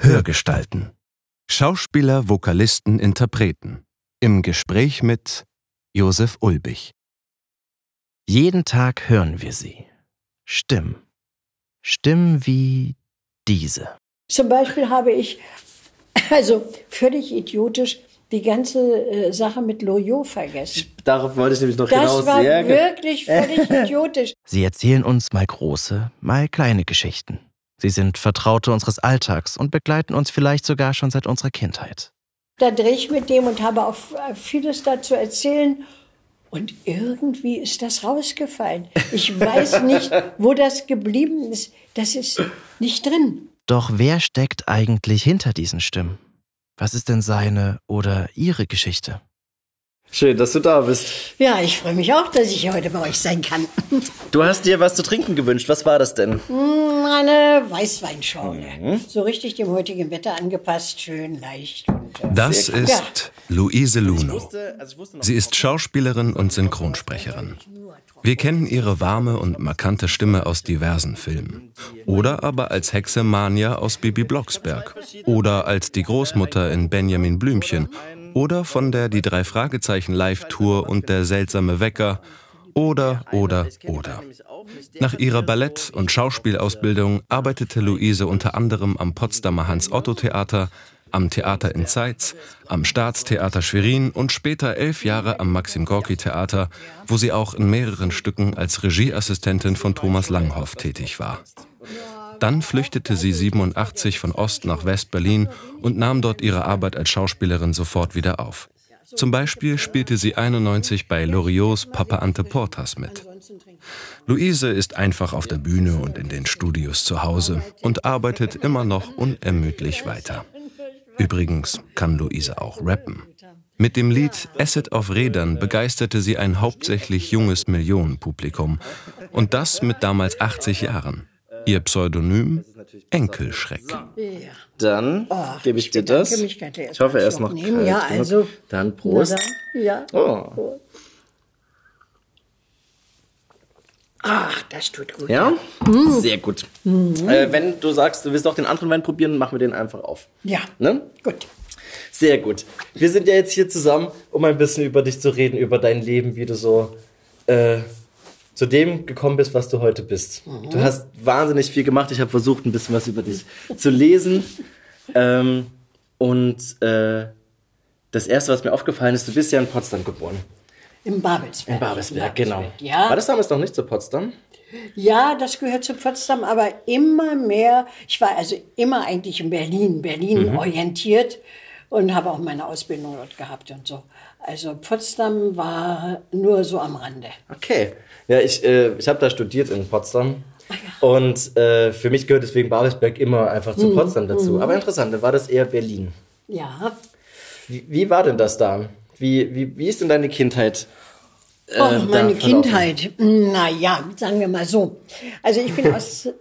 Hörgestalten. Schauspieler, Vokalisten, Interpreten. Im Gespräch mit Josef Ulbich. Jeden Tag hören wir sie. Stimmen. Stimmen wie diese. Zum Beispiel habe ich, also völlig idiotisch, die ganze äh, Sache mit Loyot vergessen. Darauf wollte ich nämlich noch Das hinaus. war Sehr gut. wirklich völlig idiotisch. Sie erzählen uns mal große, mal kleine Geschichten. Sie sind Vertraute unseres Alltags und begleiten uns vielleicht sogar schon seit unserer Kindheit. Da drehe ich mit dem und habe auch äh, vieles dazu erzählen. Und irgendwie ist das rausgefallen. Ich weiß nicht, wo das geblieben ist. Das ist nicht drin. Doch wer steckt eigentlich hinter diesen Stimmen? Was ist denn seine oder ihre Geschichte? Schön, dass du da bist. Ja, ich freue mich auch, dass ich heute bei euch sein kann. Du hast dir was zu trinken gewünscht. Was war das denn? Eine Weißweinschorle. So richtig dem heutigen Wetter angepasst, schön leicht. Und, äh, Das ist Luise Luno. wusste, also Sie ist Schauspielerin und Synchronsprecherin. Wir kennen ihre warme und markante Stimme aus diversen Filmen. Oder aber als Hexe Mania aus Bibi Blocksberg. Oder als die Großmutter in Benjamin Blümchen. Oder von der Die drei Fragezeichen Live-Tour und der seltsame Wecker. Oder, oder, oder. Nach ihrer Ballett- und Schauspielausbildung arbeitete Luise unter anderem am Potsdamer Hans-Otto-Theater, am Theater in Zeitz, am Staatstheater Schwerin und später elf Jahre am Maxim-Gorki-Theater, wo sie auch in mehreren Stücken als Regieassistentin von Thomas Langhoff tätig war. Dann flüchtete sie 87 von Ost nach West-Berlin und nahm dort ihre Arbeit als Schauspielerin sofort wieder auf. Zum Beispiel spielte sie 91 bei Loriots Papa Ante Portas mit. Luise ist einfach auf der Bühne und in den Studios zu Hause und arbeitet immer noch unermüdlich weiter. Übrigens kann Luise auch rappen. Mit dem Lied Asset auf Rädern begeisterte sie ein hauptsächlich junges Millionenpublikum. Und das mit damals 80 Jahren. Ihr Pseudonym Enkelschreck. Dann gebe ich dir das. ich hoffe, er ist noch kalt Ja, genug. also- Dann Prost. Ja. Oh. Ach, das tut gut. Ja? Sehr gut. Äh, wenn du sagst, du willst auch den anderen Wein probieren, machen wir den einfach auf. Ja. Ne? Gut. Sehr gut. Wir sind ja jetzt hier zusammen, um ein bisschen über dich zu reden, über dein Leben, wie du so äh, zu dem gekommen bist, was du heute bist. Du hast wahnsinnig viel gemacht. Ich habe versucht, ein bisschen was über dich zu lesen. Ähm, und äh, das Erste, was mir aufgefallen ist, du bist ja in Potsdam geboren. Im Babelsberg. In Babelsberg, genau. Ja. War das damals noch nicht zu Potsdam? Ja, das gehört zu Potsdam, aber immer mehr. Ich war also immer eigentlich in Berlin, Berlin Mhm. orientiert und habe auch meine Ausbildung dort gehabt und so. Also Potsdam war nur so am Rande. Okay. Ja, ich, äh, ich habe da studiert in Potsdam. Und äh, für mich gehört deswegen Babelsberg immer einfach zu Potsdam dazu. Aber interessant, dann war das eher Berlin. Ja. Wie, wie war denn das da? Wie, wie, wie ist denn deine Kindheit? äh, Oh, meine? Kindheit. Naja, sagen wir mal so. Also ich bin aus äh,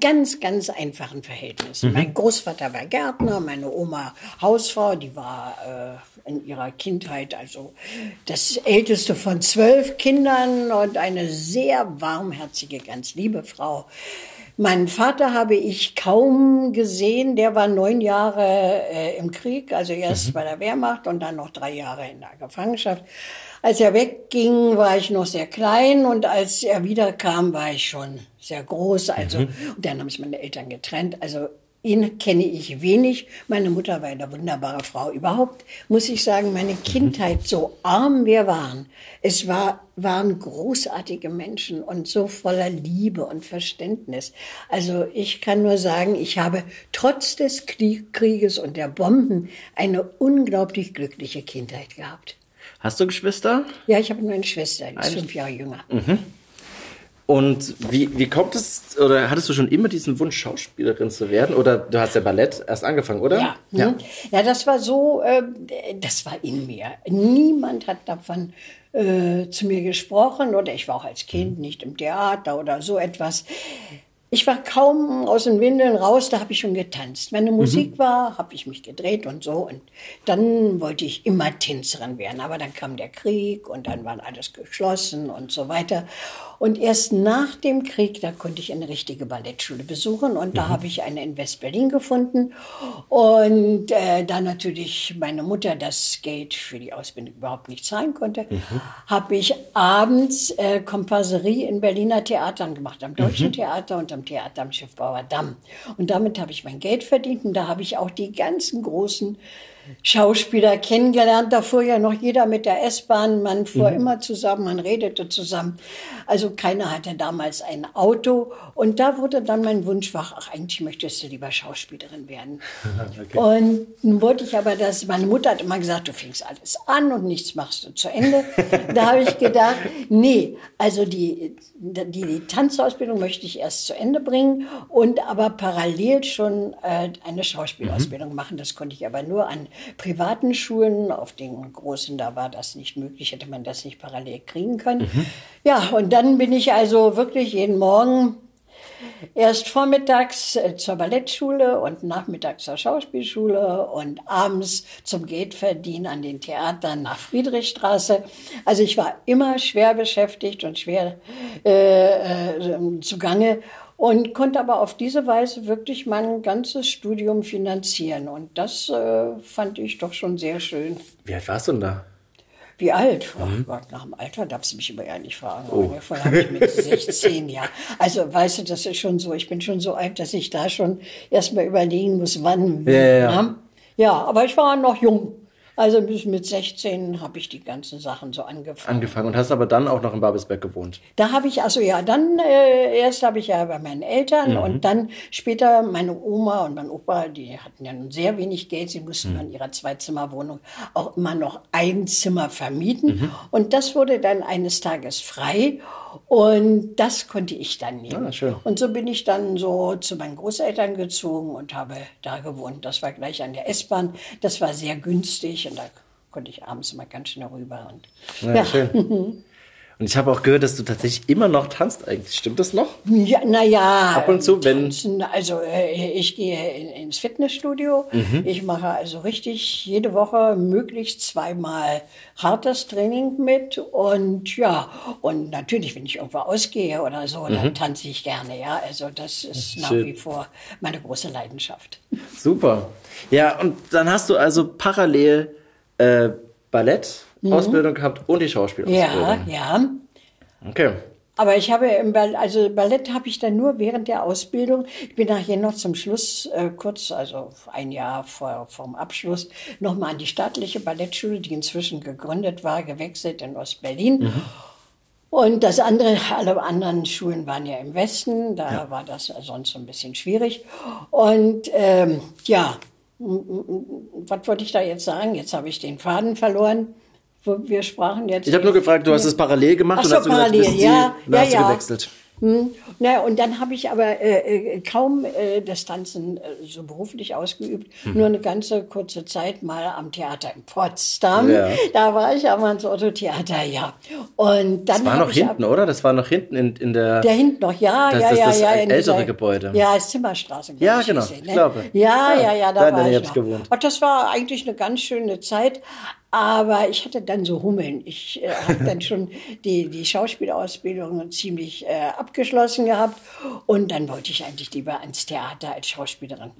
ganz, ganz einfachen Verhältnissen. Mein Großvater war Gärtner, meine Oma Hausfrau, die war äh, in ihrer Kindheit also das älteste von zwölf Kindern und eine sehr warmherzige, ganz liebe Frau. Meinen Vater habe ich kaum gesehen. Der war neun Jahre äh, im Krieg, also erst bei der Wehrmacht und dann noch drei Jahre in der Gefangenschaft. Als er wegging, war ich noch sehr klein und als er wiederkam, war ich schon sehr groß. Also und dann haben sich meine Eltern getrennt. Also ihn kenne ich wenig. Meine Mutter war eine wunderbare Frau. Überhaupt muss ich sagen, meine Kindheit, so arm wir waren, es war, waren großartige Menschen und so voller Liebe und Verständnis. Also ich kann nur sagen, ich habe trotz des Krieg- Krieges und der Bomben eine unglaublich glückliche Kindheit gehabt. Hast du Geschwister? Ja, ich habe nur eine Schwester, die ist fünf Jahre jünger. Und wie, wie kommt es, oder hattest du schon immer diesen Wunsch, Schauspielerin zu werden? Oder du hast ja Ballett erst angefangen, oder? Ja, ja. ja, das war so, äh, das war in mir. Niemand hat davon äh, zu mir gesprochen oder ich war auch als Kind nicht im Theater oder so etwas. Ich war kaum aus den Windeln raus, da habe ich schon getanzt. Wenn eine Musik war, habe ich mich gedreht und so. Und dann wollte ich immer Tänzerin werden. Aber dann kam der Krieg und dann war alles geschlossen und so weiter. Und erst nach dem Krieg, da konnte ich eine richtige Ballettschule besuchen und da habe ich eine in West-Berlin gefunden. Und äh, da natürlich meine Mutter das Geld für die Ausbildung überhaupt nicht zahlen konnte, habe ich abends äh, Komparserie in Berliner Theatern gemacht, am Deutschen Theater und am Theater am Schiffbauer Damm. Und damit habe ich mein Geld verdient und da habe ich auch die ganzen großen Schauspieler kennengelernt. Da fuhr ja noch jeder mit der S-Bahn. Man fuhr immer zusammen, man redete zusammen. Also keiner hatte damals ein Auto. Und da wurde dann mein Wunsch wach, ach, eigentlich möchtest du lieber Schauspielerin werden. Und nun wollte ich aber das, meine Mutter hat immer gesagt, du fängst alles an und nichts machst du zu Ende. da habe ich gedacht, nee, also die, die, die Tanzausbildung möchte ich erst zu Ende bringen und aber parallel schon äh, eine Schauspielausbildung machen. Das konnte ich aber nur an privaten Schulen. Auf den großen, da war das nicht möglich, hätte man das nicht parallel kriegen können. Ja, und dann bin ich also wirklich jeden Morgen erst vormittags äh, zur Ballettschule und nachmittags zur Schauspielschule und abends zum Geldverdienen an den Theatern nach Friedrichstraße. Also ich war immer schwer beschäftigt und schwer äh, äh, zugange und konnte aber auf diese Weise wirklich mein ganzes Studium finanzieren. Und das äh, fand ich doch schon sehr schön. Wie alt warst du denn da? Wie alt? Ach Gott, nach dem Alter darfst du mich ja nicht fragen. Oh. Vorher habe ich mit 16, ja. Also, weißt du, das ist schon so. Ich bin schon so alt, dass ich da schon erstmal überlegen muss, wann. Ja, ja, ja. ne? ja, aber ich war noch jung. Also bis mit 16 habe ich die ganzen Sachen so angefangen. Angefangen. Und hast aber dann auch noch in Babelsberg gewohnt. Da habe ich, also ja, dann äh, erst habe ich ja bei meinen Eltern und dann später meine Oma und mein Opa, die hatten ja nun sehr wenig Geld, sie mussten an ihrer Zweizimmerwohnung auch immer noch ein Zimmer vermieten. Und das wurde dann eines Tages frei und das konnte ich dann nehmen. Ah, schön. Und so bin ich dann so zu meinen Großeltern gezogen und habe da gewohnt. Das war gleich an der S-Bahn, das war sehr günstig und da konnte ich abends mal ganz schnell rüber und Ja, schön. Und ich habe auch gehört, dass du tatsächlich immer noch tanzt eigentlich. Stimmt das noch? Ja, naja. Ab und zu, wenn- Tanzen, also äh, ich gehe in, ins Fitnessstudio. Ich mache also richtig jede Woche möglichst zweimal hartes Training mit. Und ja, und natürlich, wenn ich irgendwo ausgehe oder so, dann tanze ich gerne. Ja, also das ist nach Schön. wie vor meine große Leidenschaft. Super. Ja, und dann hast du also parallel äh, Ballett-Ausbildung gehabt und die Schauspielausbildung. Ja, ja. Okay. Aber ich habe im Ball, also Ballett habe ich dann nur während der Ausbildung. Ich bin nachher noch zum Schluss, äh, kurz, also ein Jahr vor vom Abschluss, nochmal an die staatliche Ballettschule, die inzwischen gegründet war, gewechselt in Ostberlin. Und das andere, alle anderen Schulen waren ja im Westen, da war das sonst so ein bisschen schwierig. Und ähm, ja, was wollte ich da jetzt sagen? Jetzt habe ich den Faden verloren. Wir sprachen jetzt. Ich habe nur gefragt, du hast es parallel gemacht Ach und so, hast du gesagt, du parallel, bist ja, die, hast ja, ja. gewechselt. Hm. Na, und dann habe ich aber äh, äh, kaum äh, das Tanzen äh, so beruflich ausgeübt. Mhm. Nur eine ganze kurze Zeit mal am Theater in Potsdam. Ja. Da war ich am ans Otto Theater, ja. Und dann Das war noch ich hinten, oder? Das war noch hinten in, in der... Der hinten noch, ja, Das ja, ist ja, das ja. in ältere dieser- Gebäude. Ja, ist Zimmerstraße. Ja, ich, genau, ich ne? glaube. Ja, Ja, ja, ja, da da war ich ich noch. gewohnt. Und das war eigentlich eine ganz schöne Zeit. Aber ich hatte dann so Hummeln. Ich äh, habe dann schon die, die Schauspielausbildung ziemlich äh, abgeschlossen gehabt. Und dann wollte ich eigentlich lieber ans Theater als Schauspielerin.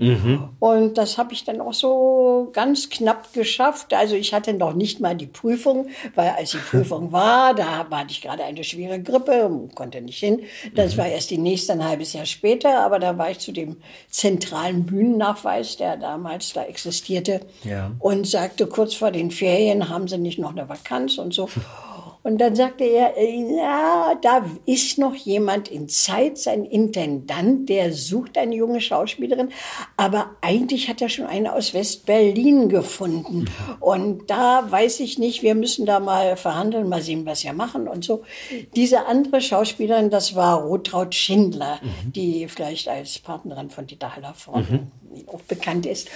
Und das habe ich dann auch so ganz knapp geschafft. Also ich hatte noch nicht mal die Prüfung, weil als die Prüfung war, da hatte ich gerade eine schwere Grippe, konnte nicht hin. Das war erst die nächste ein halbes Jahr später, aber da war ich zu dem zentralen Bühnennachweis, der damals da existierte, Ja. und sagte kurz vor den Ferien, haben Sie nicht noch eine Vakanz und so. Und dann sagte er, ja, da ist noch jemand in Zeit, sein Intendant, der sucht eine junge Schauspielerin, aber eigentlich hat er schon eine aus West-Berlin gefunden. Und da weiß ich nicht, wir müssen da mal verhandeln, mal sehen, was wir machen und so. Diese andere Schauspielerin, das war Rotraud Schindler, die vielleicht als Partnerin von Dieter Hallervorden auch bekannt ist.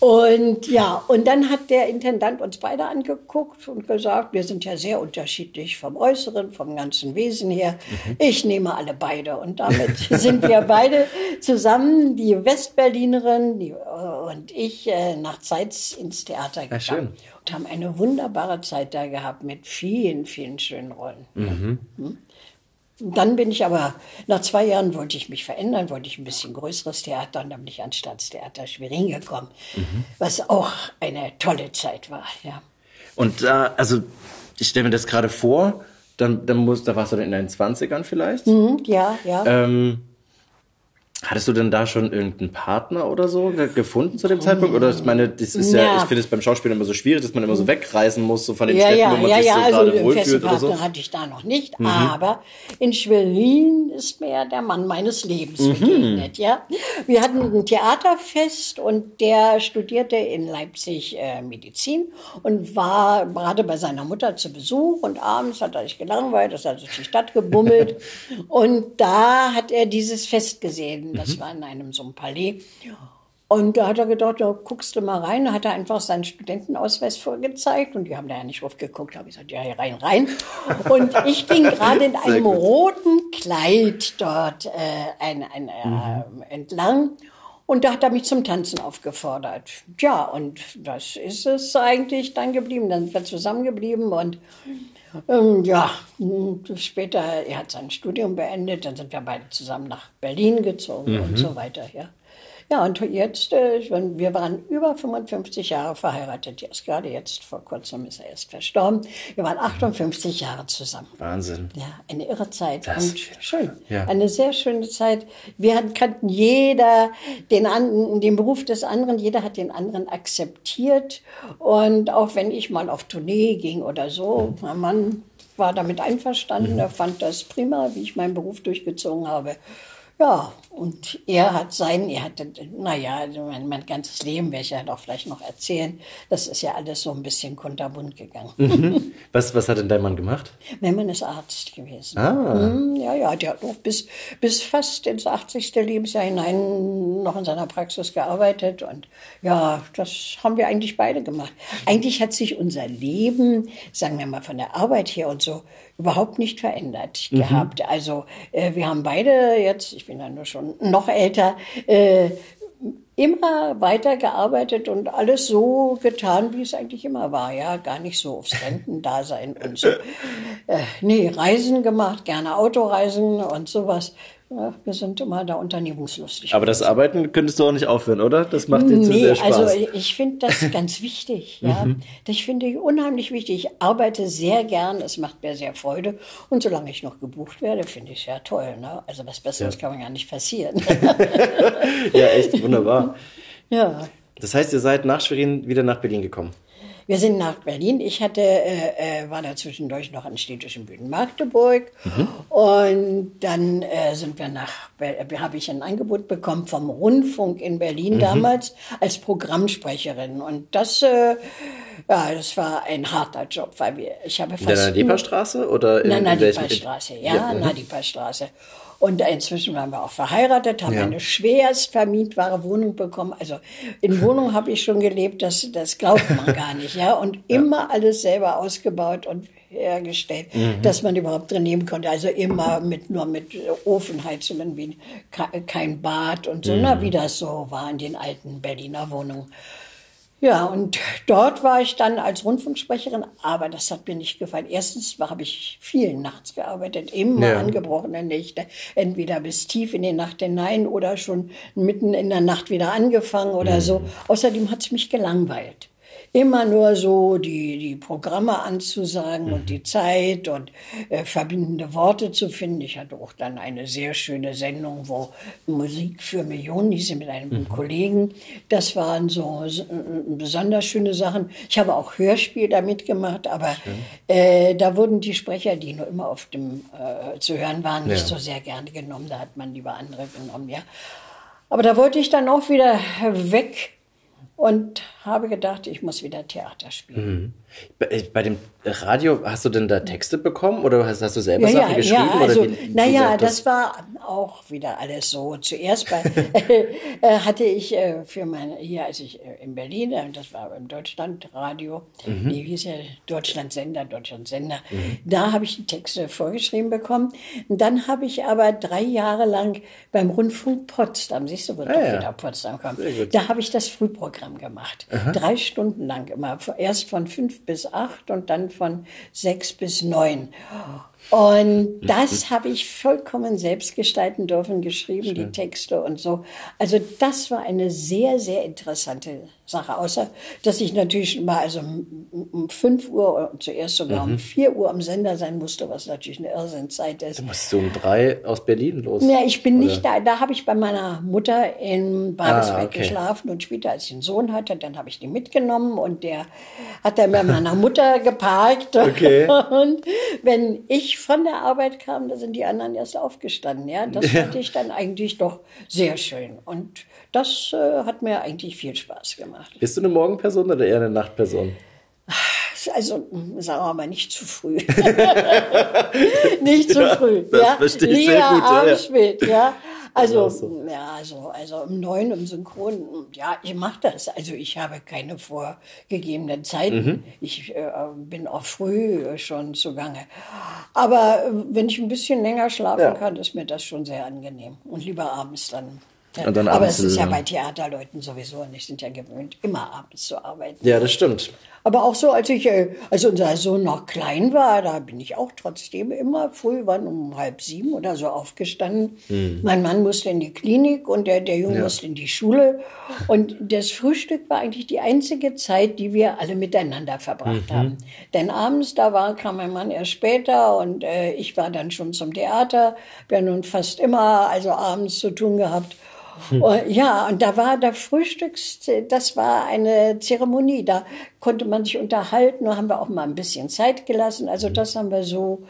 Und ja, und dann hat der Intendant uns beide angeguckt und gesagt, wir sind ja sehr unterschiedlich vom Äußeren, vom ganzen Wesen her. Ich nehme alle beide. Und damit sind wir beide zusammen, die Westberlinerin die, äh, und ich, äh, nach Zeitz ins Theater gegangen. schön. Und haben eine wunderbare Zeit da gehabt mit vielen, vielen schönen Rollen. Dann bin ich aber, nach zwei Jahren wollte ich mich verändern, wollte ich ein bisschen größeres Theater und dann bin ich ans Staatstheater Schwerin gekommen, mhm. was auch eine tolle Zeit war, ja. Und da, also ich stelle mir das gerade vor, dann, dann muss, da warst du dann in deinen 20ern vielleicht? Mhm, ja, ja. Ähm, Hattest du denn da schon irgendeinen Partner oder so gefunden zu dem Zeitpunkt? Oder ich meine, das ist ja, ja ich finde es beim Schauspiel immer so schwierig, dass man immer so wegreisen muss, so von den ja, Städten, ja, wo man ja, sich ja, so also gerade wohlfühlt oder so. hatte ich da noch nicht, mhm. aber in Schwerin ist mir der Mann meines Lebens mhm. begegnet, ja. Wir hatten ein Theaterfest und der studierte in Leipzig äh, Medizin und war gerade bei seiner Mutter zu Besuch und abends hat er sich gelangweilt, ist also durch die Stadt gebummelt und da hat er dieses Fest gesehen. Das mhm. war in einem in so einem Palais. Und da hat er gedacht, da guckst du mal rein. Da hat er einfach seinen Studentenausweis vorgezeigt und die haben da ja nicht drauf geguckt. Da habe ich gesagt, ja, rein, rein. Und ich ging gerade in einem roten Kleid dort äh, ein, ein, äh, mhm. entlang. Und da hat er mich zum Tanzen aufgefordert. Tja, und das ist es eigentlich dann geblieben. Dann sind wir zusammengeblieben und ähm, ja, später, er hat sein Studium beendet, dann sind wir beide zusammen nach Berlin gezogen mhm. und so weiter, ja. Ja, und jetzt, äh, wir waren über 55 Jahre verheiratet. Jetzt, gerade jetzt, vor kurzem ist er erst verstorben. Wir waren 58 Jahre zusammen. Wahnsinn. Ja, eine irre Zeit. Das und schön. Ja. Eine sehr schöne Zeit. Wir kannten jeder den, den Beruf des anderen, jeder hat den anderen akzeptiert. Und auch wenn ich mal auf Tournee ging oder so, mein Mann war damit einverstanden. Mhm. Er fand das prima, wie ich meinen Beruf durchgezogen habe. Ja, und er hat sein, er hatte, naja, mein, mein ganzes Leben werde ich ja doch vielleicht noch erzählen. Das ist ja alles so ein bisschen kunterbunt gegangen. Mhm. Was, was hat denn dein Mann gemacht? Mein Mann ist Arzt gewesen. Ah. Mhm, ja, ja, der hat noch bis, bis fast ins 80. Lebensjahr hinein noch in seiner Praxis gearbeitet. Und ja, das haben wir eigentlich beide gemacht. Eigentlich hat sich unser Leben, sagen wir mal von der Arbeit her und so, überhaupt nicht verändert mhm. gehabt. Also äh, wir haben beide jetzt, ich bin ja nur schon noch älter, äh, immer weitergearbeitet und alles so getan, wie es eigentlich immer war. Ja, gar nicht so aufs Rentendasein und so. Äh, nee, Reisen gemacht, gerne Autoreisen und sowas. Wir sind immer da unternehmungslustig. Aber das Arbeiten könntest du auch nicht aufhören, oder? Das macht dir nee, zu sehr Spaß. Also ich finde das ganz wichtig. ja, mhm. Das finde ich unheimlich wichtig. Ich arbeite sehr gern, es macht mir sehr Freude. Und solange ich noch gebucht werde, finde ich es ja toll. Ne? Also was Besseres ja. kann man ja nicht passieren. ja, echt wunderbar. Ja. Das heißt, ihr seid nach Schwerin wieder nach Berlin gekommen? Wir sind nach Berlin. Ich hatte, äh, äh war da zwischendurch noch an städtischen Bühnen Magdeburg. Mhm. Und dann äh, sind wir nach, äh, habe ich ein Angebot bekommen vom Rundfunk in Berlin mhm. damals als Programmsprecherin. Und das, äh, ja, das war ein harter Job, weil wir, ich habe fast... In der Nadipa-Straße oder in, der Nadipa-Straße, ja, ja. Mhm. Nadipa-Straße. Und inzwischen waren wir auch verheiratet, haben ja. eine schwerst vermietbare Wohnung bekommen. Also in Wohnung habe ich schon gelebt, das, das glaubt man gar nicht. Ja? Und ja. immer alles selber ausgebaut und hergestellt, mhm. dass man überhaupt drin leben konnte. Also immer mit nur mit Ofenheizungen, wie kein Bad und so, mhm. na, wie das so war in den alten Berliner Wohnungen. Ja, und dort war ich dann als Rundfunksprecherin, aber das hat mir nicht gefallen. Erstens habe ich viel nachts gearbeitet, immer ja. angebrochene Nächte, entweder bis tief in die Nacht hinein oder schon mitten in der Nacht wieder angefangen oder mhm. so. Außerdem hat es mich gelangweilt immer nur so die, die Programme anzusagen mhm. und die Zeit und äh, verbindende Worte zu finden. Ich hatte auch dann eine sehr schöne Sendung, wo Musik für Millionen, diese mit einem mhm. Kollegen, das waren so, so besonders schöne Sachen. Ich habe auch Hörspiel damit gemacht, aber äh, da wurden die Sprecher, die nur immer auf dem äh, zu hören waren, nicht ja. so sehr gerne genommen. Da hat man lieber andere genommen, ja. Aber da wollte ich dann auch wieder weg und habe gedacht, ich muss wieder Theater spielen. Mhm. Bei, äh, bei, dem Radio, hast du denn da Texte bekommen oder hast, hast du selber ja, Sachen ja, geschrieben? Ja, also, naja, das? das war auch wieder alles so. Zuerst bei, äh, hatte ich äh, für meine, hier, als ich äh, in Berlin, das war im Deutschlandradio, mhm. die hieß ja Deutschlandsender, Deutschlandsender, mhm. da habe ich die Texte vorgeschrieben bekommen. Und dann habe ich aber drei Jahre lang beim Rundfunk Potsdam, siehst du, wo ah, doch ja. wieder Potsdam kommt, da habe ich das Frühprogramm gemacht. Aha. Drei Stunden lang immer, erst von fünf bis acht und dann von sechs bis neun. Und das habe ich vollkommen selbst gestalten dürfen, geschrieben, Schön. die Texte und so. Also das war eine sehr, sehr interessante Sache. Außer, dass ich natürlich mal also um 5 Uhr, zuerst sogar mhm. um 4 Uhr am Sender sein musste, was natürlich eine Irrsinnzeit ist. Du musst um drei aus Berlin los. Ja, ich bin oder? nicht da. Da habe ich bei meiner Mutter in Babelsberg ah, okay. geschlafen und später, als ich einen Sohn hatte, dann habe ich die mitgenommen und der hat dann bei meiner Mutter geparkt. Okay. Und wenn ich von der Arbeit kam, da sind die anderen erst aufgestanden. Ja, das fand ich dann eigentlich doch sehr schön. Und das äh, hat mir eigentlich viel Spaß gemacht. Bist du eine Morgenperson oder eher eine Nachtperson? Also, sagen wir mal, nicht zu früh. nicht zu ja, früh. Das ja? verstehe ich Lieber sehr gut. Abend, ja. spät, ja. Also, so. ja, also, also um neun im Synchron, ja, ich mache das. Also ich habe keine vorgegebenen Zeiten. Mhm. Ich äh, bin auch früh schon zugange. Aber äh, wenn ich ein bisschen länger schlafen ja. kann, ist mir das schon sehr angenehm. Und lieber abends dann aber es ist ja bei Theaterleuten sowieso nicht, sind ja gewöhnt, immer abends zu arbeiten. Ja, das stimmt. Aber auch so, als ich, äh, als unser Sohn noch klein war, da bin ich auch trotzdem immer früh, wann um halb sieben oder so aufgestanden. Mhm. Mein Mann musste in die Klinik und der, der Junge ja. musste in die Schule. Und das Frühstück war eigentlich die einzige Zeit, die wir alle miteinander verbracht mhm. haben. Denn abends, da war, kam mein Mann erst später und äh, ich war dann schon zum Theater. Wir haben nun fast immer also abends zu tun gehabt. Hm. Ja, und da war der Frühstücks, das war eine Zeremonie. Da konnte man sich unterhalten, da haben wir auch mal ein bisschen Zeit gelassen. Also das haben wir so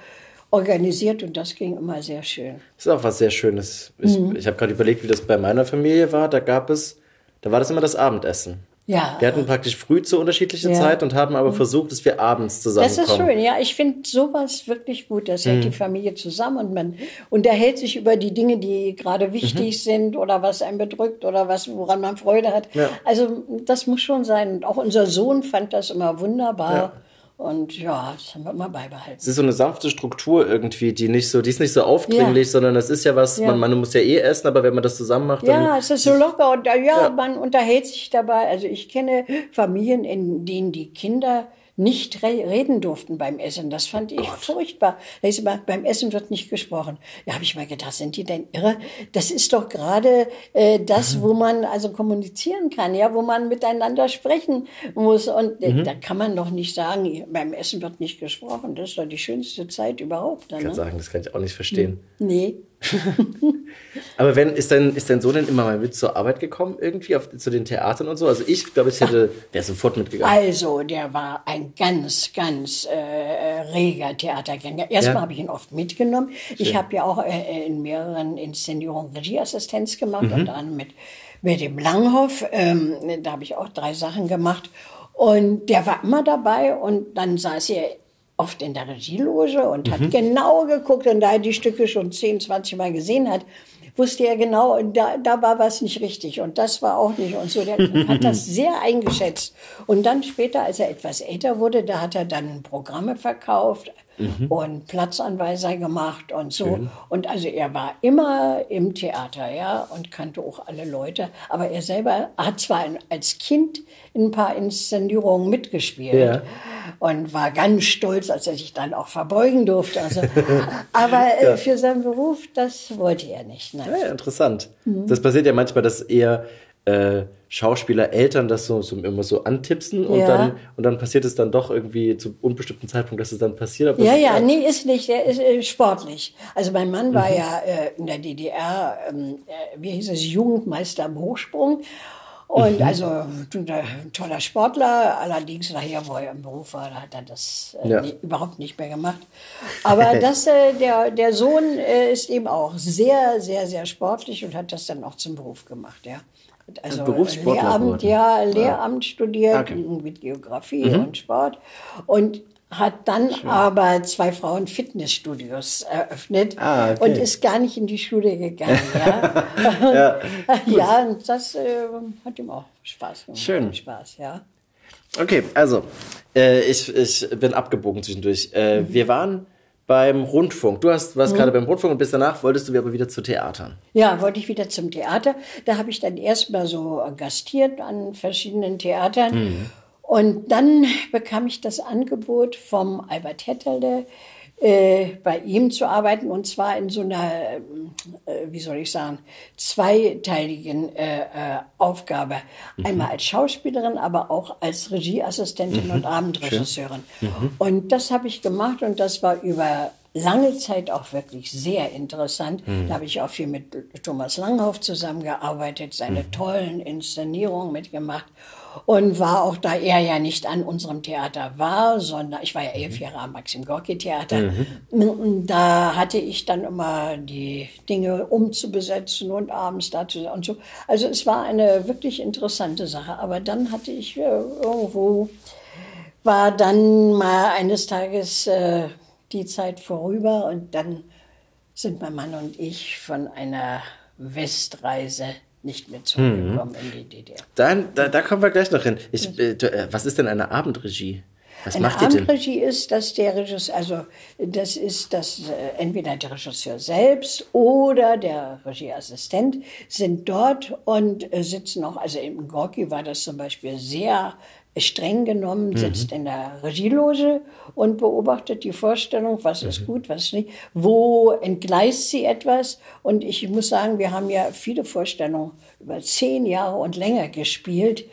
organisiert und das ging immer sehr schön. Das ist auch was sehr Schönes. Ich, mhm. ich habe gerade überlegt, wie das bei meiner Familie war. Da gab es, da war das immer das Abendessen. Ja. Wir hatten praktisch früh zu unterschiedlichen ja. Zeit und haben aber mhm. versucht, dass wir abends zusammenkommen. Das ist schön, ja. Ich finde sowas wirklich gut. Das hält mhm. die Familie zusammen und man unterhält sich über die Dinge, die gerade wichtig mhm. sind oder was einen bedrückt oder was, woran man Freude hat. Ja. Also das muss schon sein. Und auch unser Sohn fand das immer wunderbar. Ja. Und ja, das haben wir immer beibehalten. Es ist so eine sanfte Struktur irgendwie, die nicht so, die ist nicht so aufdringlich, ja. sondern das ist ja was, ja. Man, man muss ja eh essen, aber wenn man das zusammen macht, dann. Ja, es ist so locker und ja, ja, man unterhält sich dabei. Also ich kenne Familien, in denen die Kinder nicht reden durften beim Essen. Das fand ich Gott. furchtbar. Da ist immer, beim Essen wird nicht gesprochen. Da habe ich mal gedacht, sind die denn irre? Das ist doch gerade äh, das, mhm. wo man also kommunizieren kann, ja, wo man miteinander sprechen muss. Und äh, mhm. da kann man doch nicht sagen, beim Essen wird nicht gesprochen. Das ist doch die schönste Zeit überhaupt. Dann, ich kann ne? sagen, das kann ich auch nicht verstehen. Nee. Aber wenn, ist dein, ist dein Sohn denn immer mal mit zur Arbeit gekommen, irgendwie, auf, zu den Theatern und so? Also ich glaube, ich hätte, wäre sofort mitgegangen. Also, der war ein ganz, ganz äh, reger Theatergänger. Erstmal ja. habe ich ihn oft mitgenommen. Schön. Ich habe ja auch äh, in mehreren Inszenierungen Regieassistenz gemacht, mhm. unter anderem mit, mit dem Langhoff. Ähm, da habe ich auch drei Sachen gemacht. Und der war immer dabei und dann saß er oft in der Regieloge und mhm. hat genau geguckt und da er die Stücke schon 10, 20 Mal gesehen hat, wusste er genau, da, da war was nicht richtig und das war auch nicht und so. Der hat das sehr eingeschätzt. Und dann später, als er etwas älter wurde, da hat er dann Programme verkauft mhm. und Platzanweiser gemacht und so. Schön. Und also er war immer im Theater, ja, und kannte auch alle Leute. Aber er selber hat zwar als Kind in ein paar Inszenierungen mitgespielt. Ja und war ganz stolz, als er sich dann auch verbeugen durfte. Also, aber äh, ja. für seinen Beruf, das wollte er nicht. Nein. Ja, interessant. Mhm. Das passiert ja manchmal, dass eher äh, Schauspieler, Eltern das so, so, immer so antipsen und, ja. dann, und dann passiert es dann doch irgendwie zu unbestimmten Zeitpunkt, dass es dann passiert. Aber ja, ja, nee, ist nicht, der ist äh, sportlich. Also mein Mann war mhm. ja äh, in der DDR, ähm, äh, wie hieß es, Jugendmeister im Hochsprung und mhm. also ein toller Sportler, allerdings nachher, wo er im Beruf war, hat er das äh, ja. nie, überhaupt nicht mehr gemacht. Aber das, äh, der, der Sohn äh, ist eben auch sehr, sehr, sehr sportlich und hat das dann auch zum Beruf gemacht, ja. Also Lehramt, ja, Lehramt ja. studiert okay. mit Geografie mhm. und Sport. Und hat dann Schön. aber zwei Frauen Fitnessstudios eröffnet ah, okay. und ist gar nicht in die Schule gegangen. Ja, ja, ja und das äh, hat ihm auch Spaß gemacht. Schön. Spaß, ja. Okay, also äh, ich, ich bin abgebogen zwischendurch. Äh, mhm. Wir waren beim Rundfunk. Du hast, warst mhm. gerade beim Rundfunk und bis danach wolltest du aber wieder zu Theatern. Ja, wollte ich wieder zum Theater. Da habe ich dann erstmal so gastiert an verschiedenen Theatern. Mhm. Und dann bekam ich das Angebot vom Albert Hetterle, äh, bei ihm zu arbeiten und zwar in so einer, äh, wie soll ich sagen, zweiteiligen äh, äh, Aufgabe. Mhm. Einmal als Schauspielerin, aber auch als Regieassistentin mhm. und Abendregisseurin. Mhm. Und das habe ich gemacht und das war über lange Zeit auch wirklich sehr interessant. Mhm. Da habe ich auch viel mit Thomas Langhoff zusammengearbeitet, seine mhm. tollen Inszenierungen mitgemacht und war auch, da er ja nicht an unserem Theater war, sondern ich war ja elf mhm. Jahre am Maxim Gorki Theater. Mhm. Da hatte ich dann immer die Dinge umzubesetzen und abends dazu und so. Also es war eine wirklich interessante Sache. Aber dann hatte ich äh, irgendwo, war dann mal eines Tages äh, die Zeit vorüber und dann sind mein Mann und ich von einer Westreise nicht mehr zurückgekommen mhm. in die DDR. Dann, da, da kommen wir gleich noch hin. Ich, äh, äh was ist denn eine Abendregie? Was eine macht Abendregie ist, dass der Regisseur, also das ist, dass äh, entweder der Regisseur selbst oder der Regieassistent sind dort und äh, sitzen auch, also im Gorki war das zum Beispiel sehr streng genommen, mhm. sitzt mhm. in der Regieloge und beobachtet die Vorstellung, was ist mhm. gut, was nicht, wo entgleist sie etwas. Und ich muss sagen, wir haben ja viele Vorstellungen über zehn Jahre und länger gespielt.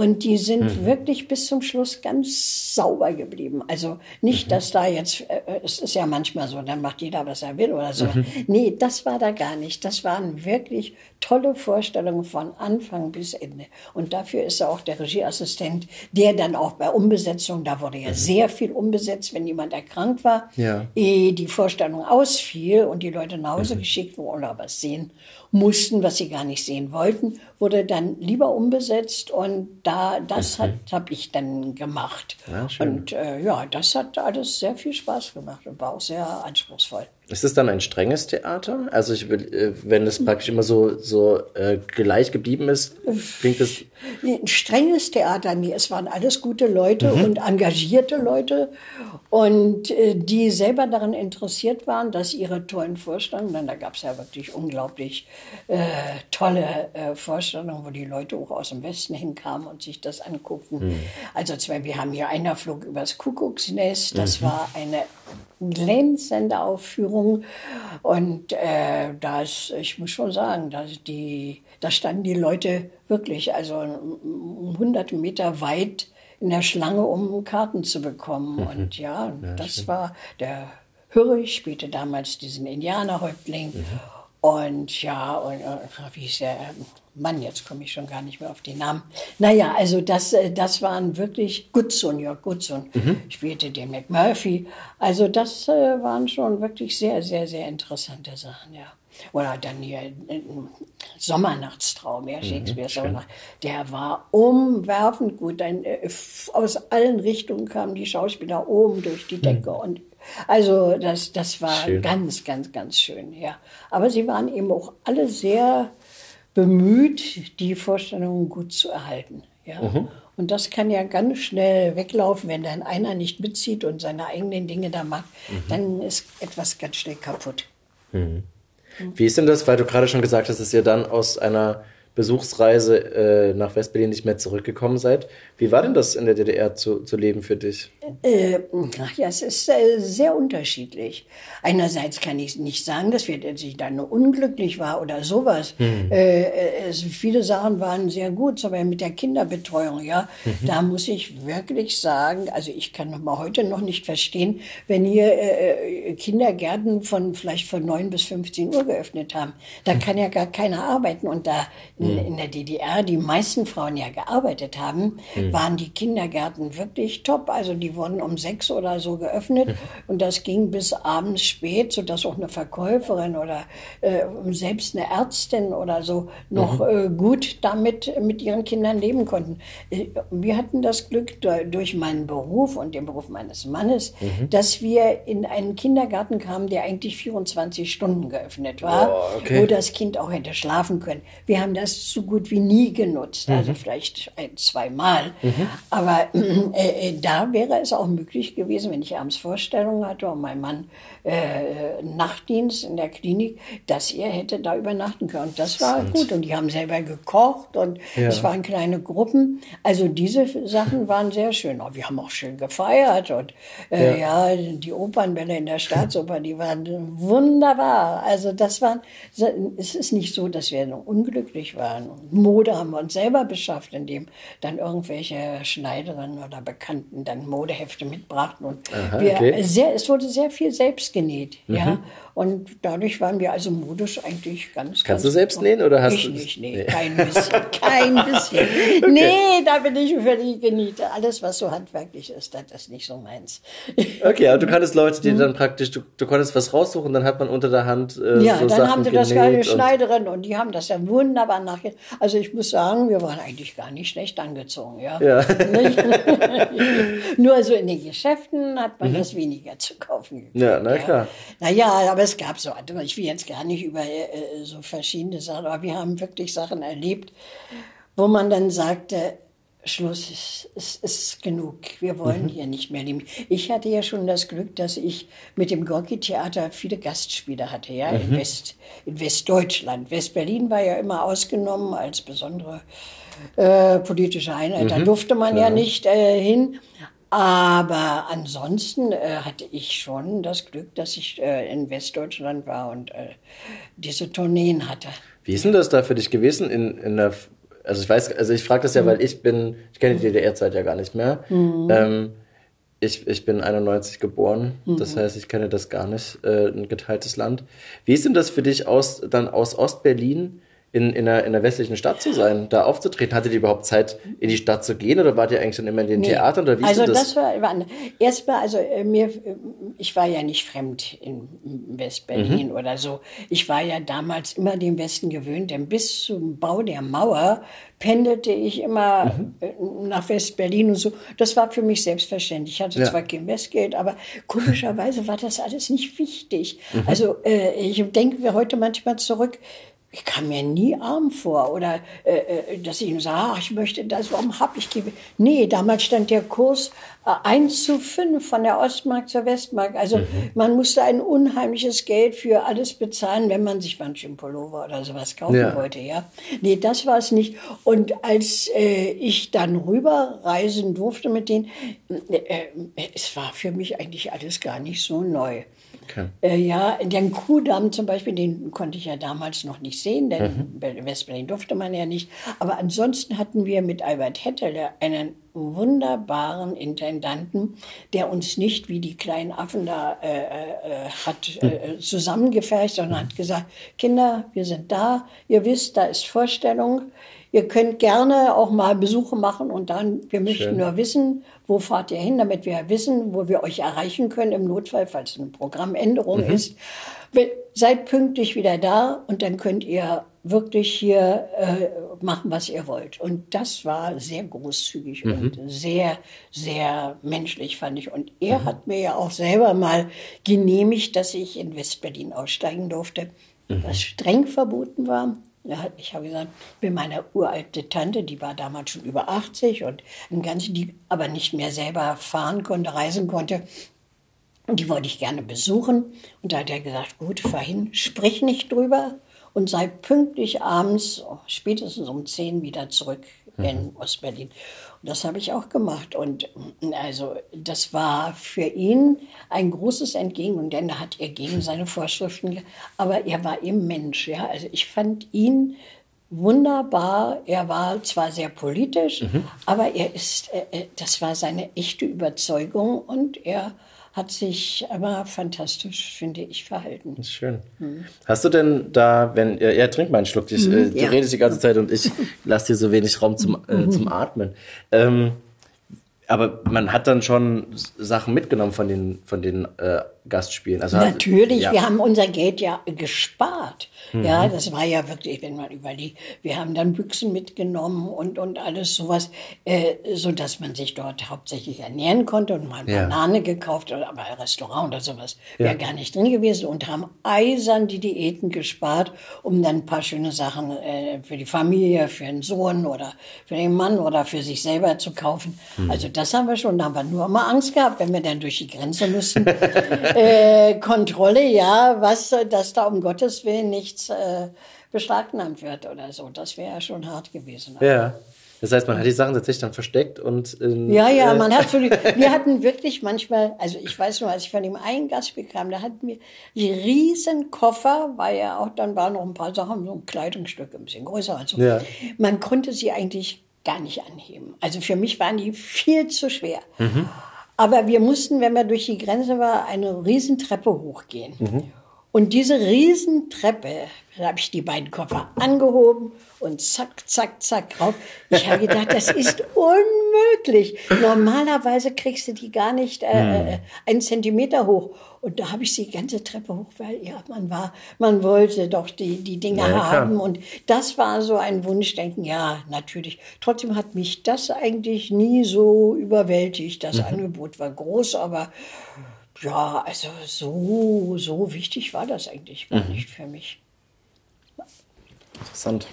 Und die sind mhm. wirklich bis zum Schluss ganz sauber geblieben. Also nicht, mhm. dass da jetzt, äh, äh, es ist ja manchmal so, dann macht jeder, was er will oder so. Mhm. Nee, das war da gar nicht. Das waren wirklich tolle Vorstellungen von Anfang bis Ende. Und dafür ist auch der Regieassistent, der dann auch bei Umbesetzung, da wurde ja mhm. sehr viel umbesetzt, wenn jemand erkrankt war, ja. ehe die Vorstellung ausfiel und die Leute nach Hause mhm. geschickt wurden oder was sehen mussten, was sie gar nicht sehen wollten, wurde dann lieber umbesetzt und da das mhm. habe ich dann gemacht. Ja, und äh, ja, das hat alles sehr viel Spaß gemacht und war auch sehr anspruchsvoll. Ist es dann ein strenges Theater? Also ich will, äh, wenn es praktisch immer so, so äh, gleich geblieben ist, klingt es. Ein strenges Theater, nee, es waren alles gute Leute mhm. und engagierte Leute und äh, die selber daran interessiert waren, dass ihre tollen Vorstellungen, denn da gab es ja wirklich unglaublich äh, tolle äh, Vorstellungen, wo die Leute auch aus dem Westen hinkamen und sich das anguckten. Mhm. Also zwei, wir haben hier einer flog übers Kuckucksnest, das mhm. war eine glänzende Aufführung. Und äh, das, ich muss schon sagen, dass die, da standen die Leute wirklich, also hunderte Meter weit in der Schlange, um Karten zu bekommen. Mhm. Und ja, ja das stimmt. war der Hürrich spielte damals diesen Indianerhäuptling. Mhm. Und ja, und, äh, wie ist der Mann, jetzt komme ich schon gar nicht mehr auf den Namen. Naja, also das, äh, das waren wirklich Goodson, Jörg Goodson mhm. spielte den McMurphy. Also das äh, waren schon wirklich sehr, sehr, sehr interessante Sachen, ja. Oder dann hier äh, Sommernachtstraum, ja, Shakespeare, mhm, der war umwerfend gut. Dann, aus allen Richtungen kamen die Schauspieler oben durch die Decke mhm. und also das, das war schön. ganz, ganz, ganz schön, ja. Aber sie waren eben auch alle sehr bemüht, die Vorstellungen gut zu erhalten. Ja? Mhm. Und das kann ja ganz schnell weglaufen, wenn dann einer nicht mitzieht und seine eigenen Dinge da macht, mhm. dann ist etwas ganz schnell kaputt. Mhm. Wie ist denn das, weil du gerade schon gesagt hast, dass ihr dann aus einer Besuchsreise äh, nach Westberlin nicht mehr zurückgekommen seid. Wie war denn das in der DDR zu, zu leben für dich? Äh, ach ja, es ist äh, sehr unterschiedlich. Einerseits kann ich nicht sagen, dass, wir, dass ich da nur unglücklich war oder sowas. Hm. Äh, es, viele Sachen waren sehr gut, aber mit der Kinderbetreuung, ja, mhm. da muss ich wirklich sagen, also ich kann noch mal heute noch nicht verstehen, wenn hier äh, äh Kindergärten von vielleicht von 9 bis 15 Uhr geöffnet haben. Da hm. kann ja gar keiner arbeiten und da in, hm. in der DDR die meisten Frauen ja gearbeitet haben, mhm. waren die Kindergärten wirklich top. Also die wurden um sechs oder so geöffnet mhm. und das ging bis abends spät, sodass auch eine Verkäuferin oder äh, selbst eine Ärztin oder so noch mhm. äh, gut damit mit ihren Kindern leben konnten. Äh, wir hatten das Glück durch meinen Beruf und den Beruf meines Mannes, mhm. dass wir in einen Kindergarten kamen, der eigentlich 24 Stunden geöffnet war, oh, okay. wo das Kind auch hätte schlafen können. Wir haben das so gut wie nie genutzt, also mhm. vielleicht ein, zwei Mal. Mhm. Aber äh, äh, da wäre es es auch möglich gewesen, wenn ich abends Vorstellungen hatte und mein Mann äh, Nachtdienst in der Klinik, dass er hätte da übernachten können. Das war gut. Und die haben selber gekocht und Ja. es waren kleine Gruppen. Also diese Sachen waren sehr schön. Und wir haben auch schön gefeiert und äh, ja. die Opernbälle in der Staatsoper, die waren wunderbar. Also das waren, es ist nicht so, dass wir unglücklich waren. Und Mode haben wir uns selber beschafft, indem dann irgendwelche Schneiderinnen oder Bekannten dann Modehefte mitbrachten und Aha, wir okay. sehr, es wurde sehr viel selbst genäht, ja. Und dadurch waren wir also modisch eigentlich ganz. Kannst ganz du selbst nähen oder hast ich du- nicht, nee, Nee. kein bisschen, kein bisschen. Nee, da bin ich völlig genieße. Alles, was so handwerklich ist, das ist nicht so meins. Okay, aber du kanntest Leute, die dann praktisch, du, du konntest was raussuchen, dann hat man unter der Hand äh, Ja, so dann Sachen haben sie das und- Schneiderin und die haben das ja wunderbar nachher. Also ich muss sagen, wir waren eigentlich gar nicht schlecht angezogen, ja. Ja. Nur so in den Geschäften hat man das weniger zu kaufen. Mhm. Ja, na klar. Naja, aber es gab so andere. Ich will jetzt gar nicht über äh, so verschiedene Sachen, aber wir haben wirklich Sachen erlebt, wo man dann sagte, Schluss, es, es ist genug. Wir wollen hier nicht mehr leben. Ich hatte ja schon das Glück, dass ich mit dem Gorki-Theater viele Gastspiele hatte, ja, in, West, in Westdeutschland. West-Berlin war ja immer ausgenommen als besondere äh, politische Einheit. Da durfte man ja nicht äh, hin. Aber ansonsten äh, hatte ich schon das Glück, dass ich äh, in Westdeutschland war und äh, diese Tourneen hatte. Wie ist denn das da für dich gewesen in, in der, also ich weiß, also ich frage das ja, weil ich bin, ich kenne die DDR-Zeit ja gar nicht mehr. Ähm, ich, ich bin 91 geboren, das heißt, ich kenne das gar nicht, äh, ein geteiltes Land. Wie ist denn das für dich aus, dann aus Ostberlin in, in, einer, in einer westlichen Stadt zu sein, da aufzutreten? Hattet ihr überhaupt Zeit, in die Stadt zu gehen oder wart ihr eigentlich schon immer in den Theatern oder wie also das, das? war, war erstmal, also äh, mir, äh, ich war ja nicht fremd in Westberlin Mhm. oder so. Ich war ja damals immer dem Westen gewöhnt, denn bis zum Bau der Mauer pendelte ich immer Mhm. äh, nach Westberlin und so. Das war für mich selbstverständlich. Ich hatte Ja. zwar kein Westgeld, aber komischerweise war das alles nicht wichtig. Mhm. Also äh, ich denke mir heute manchmal zurück, ich kam mir nie arm vor oder äh, äh, dass ich nur sage, ach, ich möchte das, warum habe ich gewählt? Nee, damals stand der Kurs äh, 1 zu 5 von der Ostmark zur Westmark. Also man musste ein unheimliches Geld für alles bezahlen, wenn man sich manchen Pullover oder sowas kaufen Ja. wollte. Ja? Nee, das war es nicht. Und als äh, ich dann rüberreisen durfte mit denen, äh, äh, es war für mich eigentlich alles gar nicht so neu. Okay. Äh, ja, den Kuhdamm zum Beispiel, den konnte ich ja damals noch nicht sehen, denn in Westberlin durfte man ja nicht. Aber ansonsten hatten wir mit Albert Hettele einen wunderbaren Intendanten, der uns nicht wie die kleinen Affen da äh, äh, hat äh, zusammengefercht, sondern hat gesagt, Kinder, wir sind da, ihr wisst, da ist Vorstellung. Ihr könnt gerne auch mal Besuche machen und dann, wir möchten Schön. nur wissen, wo fahrt ihr hin, damit wir wissen, wo wir euch erreichen können im Notfall, falls eine Programmänderung ist. We- Seid pünktlich wieder da und dann könnt ihr wirklich hier äh, machen, was ihr wollt. Und das war sehr großzügig und sehr, sehr menschlich, fand ich. Und er hat mir ja auch selber mal genehmigt, dass ich in Westberlin aussteigen durfte, was streng verboten war. Ja, ich habe gesagt, ich bin meine uralte Tante, die war damals schon über 80 und ein ganz, die aber nicht mehr selber fahren konnte, reisen konnte. Und die wollte ich gerne besuchen. Und da hat er gesagt, gut, fahr hin, sprich nicht drüber und sei pünktlich abends, oh, spätestens um 10 wieder zurück in Ostberlin. Und das habe ich auch gemacht. Und mm, also das war für ihn ein großes Entgegen, denn da hat er gegen seine Vorschriften, aber er war eben Mensch. Ja? Also ich fand ihn wunderbar. Er war zwar sehr politisch, aber er ist, äh, äh, das war seine echte Überzeugung und er hat sich aber fantastisch, finde ich, verhalten. Das ist schön. Hast du denn da, wenn, ja, ja trink mal einen Schluck, ich, äh, du ja. redest die ganze Zeit und ich lasse dir so wenig Raum zum, äh, zum Atmen. Ähm, aber man hat dann schon Sachen mitgenommen von den, von den äh, Gastspielen? Also Natürlich, ja. wir haben unser Geld ja gespart. Ja, das war ja wirklich, wenn man überlegt, wir haben dann Büchsen mitgenommen und, und alles sowas, äh, so dass man sich dort hauptsächlich ernähren konnte und mal Ja. Banane gekauft oder aber ein Restaurant oder sowas wäre gar nicht drin gewesen und haben eisern die Diäten gespart, um dann ein paar schöne Sachen äh, für die Familie, für den Sohn oder für den Mann oder für sich selber zu kaufen. Also das haben wir schon, da haben wir nur immer Angst gehabt, wenn wir dann durch die Grenze müssen. äh, Kontrolle, ja, was, dass da um Gottes Willen nichts äh, beschlagnahmt wird oder so. Das wäre ja schon hart gewesen. Ja. Das heißt, man hat die Sachen tatsächlich dann versteckt und in, Ja, ja, äh, man hat so die, wir hatten wirklich manchmal, also ich weiß nur, als ich von dem einen Gastspiel kam, da hatten wir die riesen Koffer, weil ja auch dann waren noch ein paar Sachen, so ein Kleidungsstück ein bisschen größer und so. Ja. Man konnte sie eigentlich gar nicht anheben. Also für mich waren die viel zu schwer. Aber wir mussten, wenn wir durch die Grenze war, eine Riesentreppe hochgehen. Und diese Riesentreppe, da habe ich die beiden Koffer angehoben und zack, zack, zack drauf. Ich habe gedacht, das ist unmöglich. Normalerweise kriegst du die gar nicht äh, äh, einen Zentimeter hoch. Und da habe ich sie die ganze Treppe hoch, weil ja, man war, man wollte doch die, die Dinge Ja, klar. haben. Und das war so ein Wunschdenken, ja, natürlich. Trotzdem hat mich das eigentlich nie so überwältigt. Das Angebot war groß, aber ja, also so, so wichtig war das eigentlich gar nicht für mich. Interessant.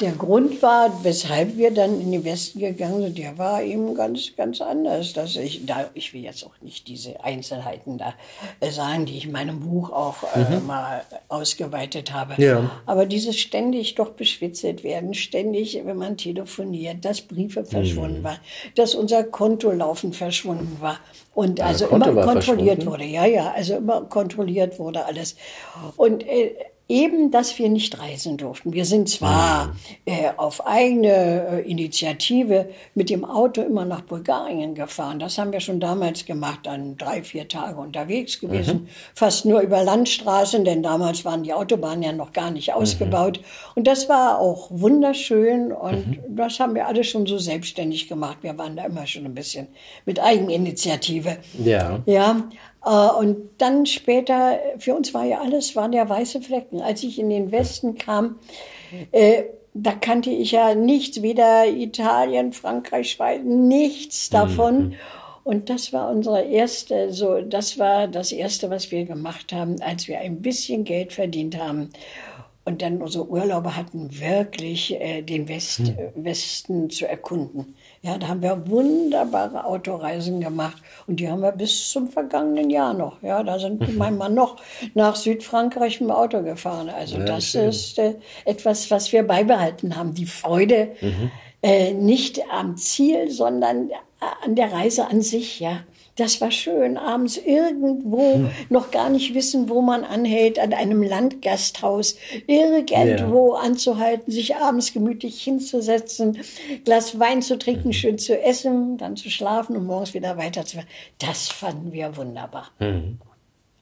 Der Grund war, weshalb wir dann in den Westen gegangen sind, der war eben ganz, ganz anders. Dass ich, da, ich will jetzt auch nicht diese Einzelheiten da äh, sagen, die ich in meinem Buch auch äh, mal ausgeweitet habe. Ja. Aber dieses ständig doch beschwitzelt werden, ständig, wenn man telefoniert, dass Briefe verschwunden waren, dass unser Konto laufend verschwunden war. Und also Konto immer kontrolliert wurde. Ja, ja, also immer kontrolliert wurde alles. Und äh, eben, dass wir nicht reisen durften. Wir sind zwar äh, auf eigene äh, Initiative mit dem Auto immer nach Bulgarien gefahren. Das haben wir schon damals gemacht, dann drei, vier Tage unterwegs gewesen. Fast nur über Landstraßen, denn damals waren die Autobahnen ja noch gar nicht ausgebaut. Und das war auch wunderschön und das haben wir alles schon so selbstständig gemacht. Wir waren da immer schon ein bisschen mit Eigeninitiative. Ja. Ja, und dann später, für uns war ja alles, waren ja weiße Flecken. Als ich in den Westen kam, äh, da kannte ich ja nichts, weder Italien, Frankreich, Schweiz, nichts davon. Und das war unsere erste, so, das war das erste, was wir gemacht haben, als wir ein bisschen Geld verdient haben. Und dann unsere Urlaube hatten, wirklich äh, den West, äh, Westen zu erkunden. Ja, da haben wir wunderbare Autoreisen gemacht und die haben wir bis zum vergangenen Jahr noch. Ja, da sind mein Mann noch nach Südfrankreich mit dem Auto gefahren. Also das schön. ist äh, etwas, was wir beibehalten haben. Die Freude äh, nicht am Ziel, sondern an der Reise an sich. Ja, das war schön. Abends irgendwo noch gar nicht wissen, wo man anhält, an einem Landgasthaus irgendwo anzuhalten, sich abends gemütlich hinzusetzen, Glas Wein zu trinken, schön zu essen, dann zu schlafen und morgens wieder weiterzufahren. Das fanden wir wunderbar.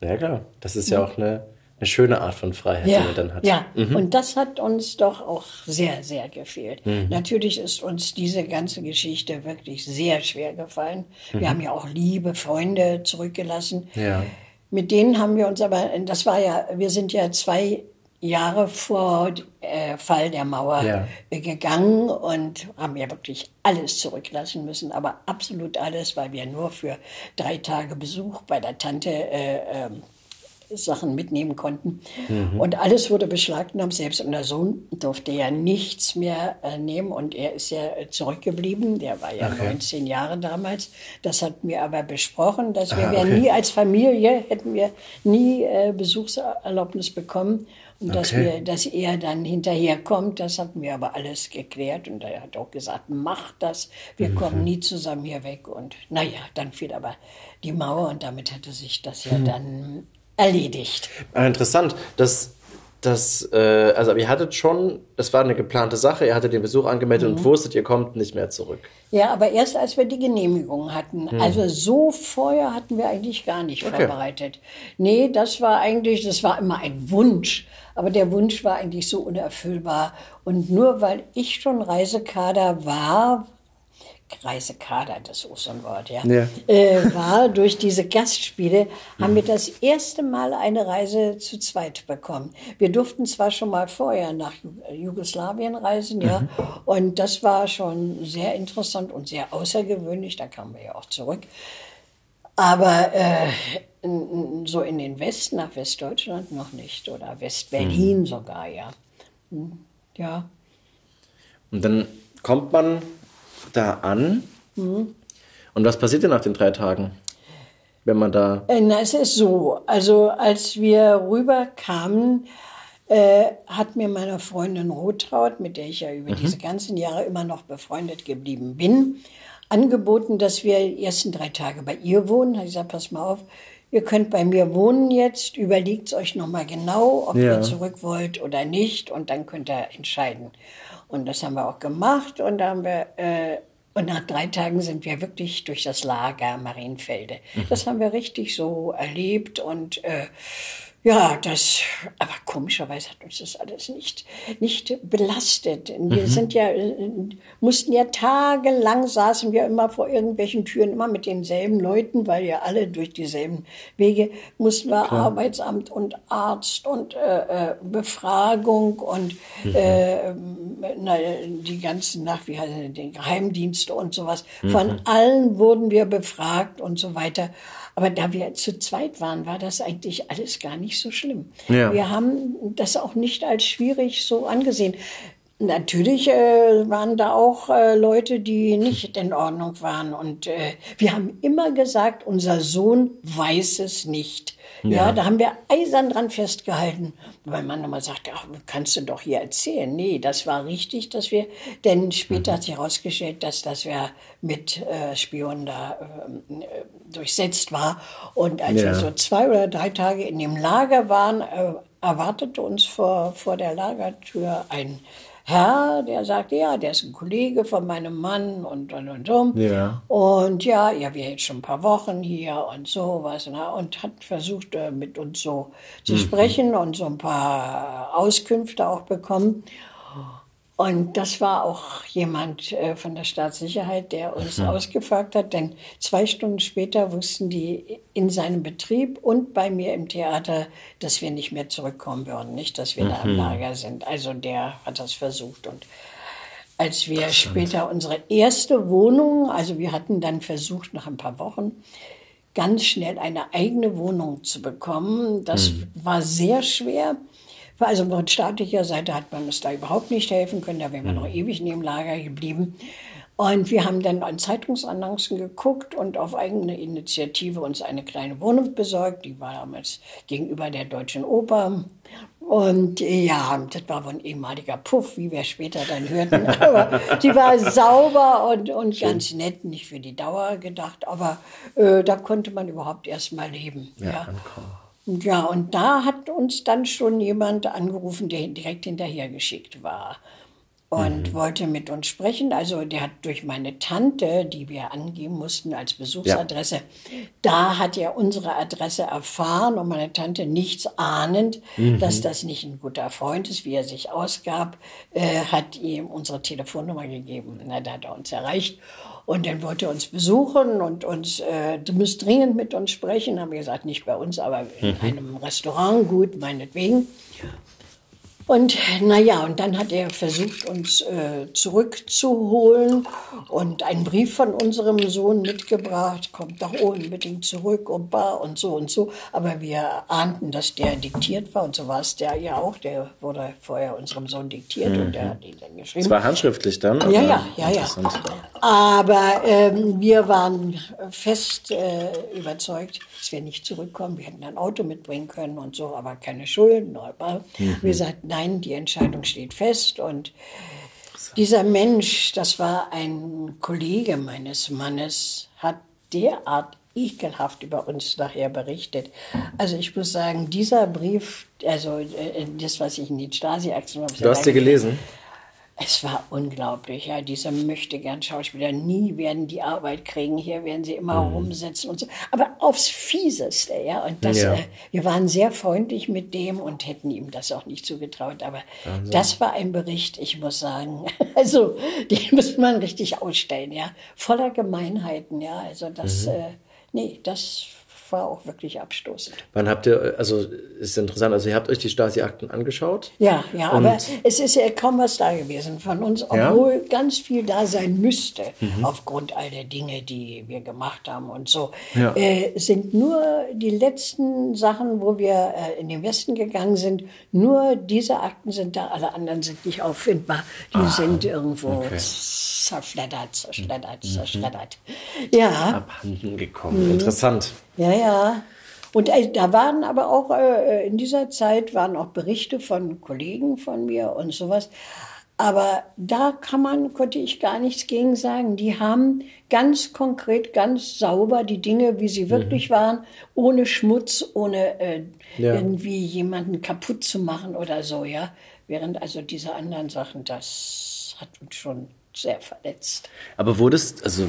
Ja, klar. Das ist ja auch eine, eine schöne Art von Freiheit, die Ja, man dann hat. ja. und das hat uns doch auch sehr, sehr gefehlt. Natürlich ist uns diese ganze Geschichte wirklich sehr schwer gefallen. Wir haben ja auch liebe Freunde zurückgelassen. Ja. Mit denen haben wir uns aber, das war ja, wir sind ja zwei Jahre vor äh, Fall der Mauer Ja. gegangen und haben ja wirklich alles zurücklassen müssen, aber absolut alles, weil wir nur für drei Tage Besuch bei der Tante äh, ähm, Sachen mitnehmen konnten. Und alles wurde beschlagnahmt. Selbst unser Sohn durfte ja nichts mehr äh, nehmen und er ist ja zurückgeblieben. Der war ja 19 Jahre damals. Das hatten wir aber besprochen, dass wir, Ah, wir okay. nie als Familie hätten wir nie äh, Besuchserlaubnis bekommen. Und dass, Okay. wir, dass er dann hinterherkommt, das hatten wir aber alles geklärt. Und er hat auch gesagt, mach das, wir Mhm. kommen nie zusammen hier weg. Und naja, dann fiel aber die Mauer und damit hatte sich das Mhm. ja dann erledigt. Ah, interessant. Das, das, äh, also ihr hattet schon, das war eine geplante Sache, ihr hattet den Besuch angemeldet Mhm. und wusstet, ihr kommt nicht mehr zurück. Ja, aber erst als wir die Genehmigung hatten. Also so vorher hatten wir eigentlich gar nicht Okay. vorbereitet. Nee, das war eigentlich, das war immer ein Wunsch. Aber der Wunsch war eigentlich so unerfüllbar. Und nur weil ich schon Reisekader war, Reisekader, das ist so ein Wort, ja, Ja. Äh, war durch diese Gastspiele, haben wir das erste Mal eine Reise zu zweit bekommen. Wir durften zwar schon mal vorher nach Ju- Jugoslawien reisen, ja, und das war schon sehr interessant und sehr außergewöhnlich, da kamen wir ja auch zurück. Aber äh, so in den Westen, nach Westdeutschland noch nicht oder Westberlin sogar, ja. Hm, Ja. Und dann kommt man da an. Mhm. Und was passiert denn nach den drei Tagen? Wenn man da. Äh, Na, es ist so. Also, als wir rüberkamen, äh, hat mir meine Freundin Rotraud, mit der ich ja über diese ganzen Jahre immer noch befreundet geblieben bin, angeboten, dass wir die ersten drei Tage bei ihr wohnen. Hat gesagt, pass mal auf, ihr könnt bei mir wohnen jetzt, überlegt euch nochmal genau, ob Ja. ihr zurück wollt oder nicht und dann könnt ihr entscheiden. Und das haben wir auch gemacht. Und da haben wir, äh, und nach drei Tagen sind wir wirklich durch das Lager Marienfelde. Das haben wir richtig so erlebt. Und äh, ja, das, aber komischerweise hat uns das alles nicht, nicht belastet. Wir sind ja, äh, mussten ja tagelang saßen wir immer vor irgendwelchen Türen, immer mit denselben Leuten, weil ja alle durch dieselben Wege mussten wir Arbeitsamt und Arzt und äh, äh, Befragung und äh, na, die ganzen nach, wie heißt den Geheimdienste und sowas. Von allen wurden wir befragt und so weiter. Aber da wir zu zweit waren, war das eigentlich alles gar nicht so schlimm. Ja. Wir haben das auch nicht als schwierig so angesehen. Natürlich äh, waren da auch äh, Leute, die nicht in Ordnung waren. Und äh, wir haben immer gesagt, unser Sohn weiß es nicht. Ja. da haben wir eisern dran festgehalten, weil man immer sagt, ach, kannst du doch hier erzählen. Nee, das war richtig, dass wir, denn später hat sich herausgestellt, dass das ja mit äh, Spionen da ähm, äh, durchsetzt war. Und als Ja. wir so zwei oder drei Tage in dem Lager waren, äh, erwartete uns vor, vor der Lagertür ein Herr, der sagte, ja, der ist ein Kollege von meinem Mann und und und so. Ja. Und ja, ja, wir jetzt schon ein paar Wochen hier und sowas. Ne? Und hat versucht, äh, mit uns so zu sprechen und so ein paar Auskünfte auch bekommen. Und das war auch jemand äh, von der Staatssicherheit, der uns ausgefragt hat, denn zwei Stunden später wussten die in seinem Betrieb und bei mir im Theater, dass wir nicht mehr zurückkommen würden, nicht, dass wir da im Lager sind. Also der hat das versucht und als wir später unsere erste Wohnung, also wir hatten dann versucht, nach ein paar Wochen ganz schnell eine eigene Wohnung zu bekommen. Das war sehr schwer. Also von staatlicher Seite hat man uns da überhaupt nicht helfen können. Da wären wir noch ewig in dem Lager geblieben. Und wir haben dann an Zeitungsannoncen geguckt und auf eigene Initiative uns eine kleine Wohnung besorgt. Die war damals gegenüber der Deutschen Oper. Und äh, ja, das war wohl ein ehemaliger Puff, wie wir später dann hörten. Aber die war sauber und, und ganz nett, nicht für die Dauer gedacht. Aber äh, da konnte man überhaupt erst mal leben. Ja, Und ja, und da hat uns dann schon jemand angerufen, der direkt hinterhergeschickt war und wollte mit uns sprechen. Also der hat durch meine Tante, die wir angeben mussten als Besuchsadresse, da hat er unsere Adresse erfahren und meine Tante nichts ahnend, dass das nicht ein guter Freund ist, wie er sich ausgab, äh, hat ihm unsere Telefonnummer gegeben. Na, da hat er uns erreicht. Und dann wollte er uns besuchen und uns, äh, du musst dringend mit uns sprechen. Haben wir gesagt, nicht bei uns, aber in einem Restaurant, gut, meinetwegen. Und naja, und dann hat er versucht, uns äh, zurückzuholen und einen Brief von unserem Sohn mitgebracht, kommt doch unbedingt zurück und bar und so und so. Aber wir ahnten, dass der diktiert war und so war es der ja auch. Der wurde vorher unserem Sohn diktiert und der hat ihn dann geschrieben. Es war handschriftlich dann? Ja, ja, ja, ja. Aber ähm, wir waren fest äh, überzeugt, dass wir nicht zurückkommen. Wir hätten ein Auto mitbringen können und so, aber keine Schulden. Aber wir sagten, nein, die Entscheidung steht fest. Und dieser Mensch, das war ein Kollege meines Mannes, hat derart ekelhaft über uns nachher berichtet. Also ich muss sagen, dieser Brief, also äh, das, was ich in die Stasi-Aktion habe, Du hast dir gelesen? Es war unglaublich, ja. Diese möchte gern Schauspieler nie werden die Arbeit kriegen. Hier werden sie immer mhm. rumsitzen und so. Aber aufs Fieseste, ja. Und das, ja. Äh, wir waren sehr freundlich mit dem und hätten ihm das auch nicht zugetraut. Aber Wahnsinn. das war ein Bericht, ich muss sagen. Also, den muss man richtig ausstellen, ja. Voller Gemeinheiten, ja. Also, das, mhm. äh, nee, das war auch wirklich abstoßend. Wann habt ihr, also ist interessant, also ihr habt euch die Stasi-Akten angeschaut? Ja, ja, aber es ist ja kaum was da gewesen von uns, obwohl ja? ganz viel da sein müsste, mhm. aufgrund all der Dinge, die wir gemacht haben und so. Ja. Äh, sind nur die letzten Sachen, wo wir äh, in den Westen gegangen sind, nur diese Akten sind da, alle anderen sind nicht auffindbar. Die ah, sind irgendwo okay. zerfleddert, zerschreddert, mhm. zerschreddert. Ja. Abhanden gekommen. Mhm. Interessant. Ja, ja. Und äh, da waren aber auch, äh, in dieser Zeit waren auch Berichte von Kollegen von mir und sowas. Aber da kann man, konnte ich gar nichts gegen sagen. Die haben ganz konkret, ganz sauber die Dinge, wie sie wirklich mhm. waren, ohne Schmutz, ohne äh, ja. irgendwie jemanden kaputt zu machen oder so, ja. Während also diese anderen Sachen, das hat uns schon sehr verletzt. Aber wurdest, also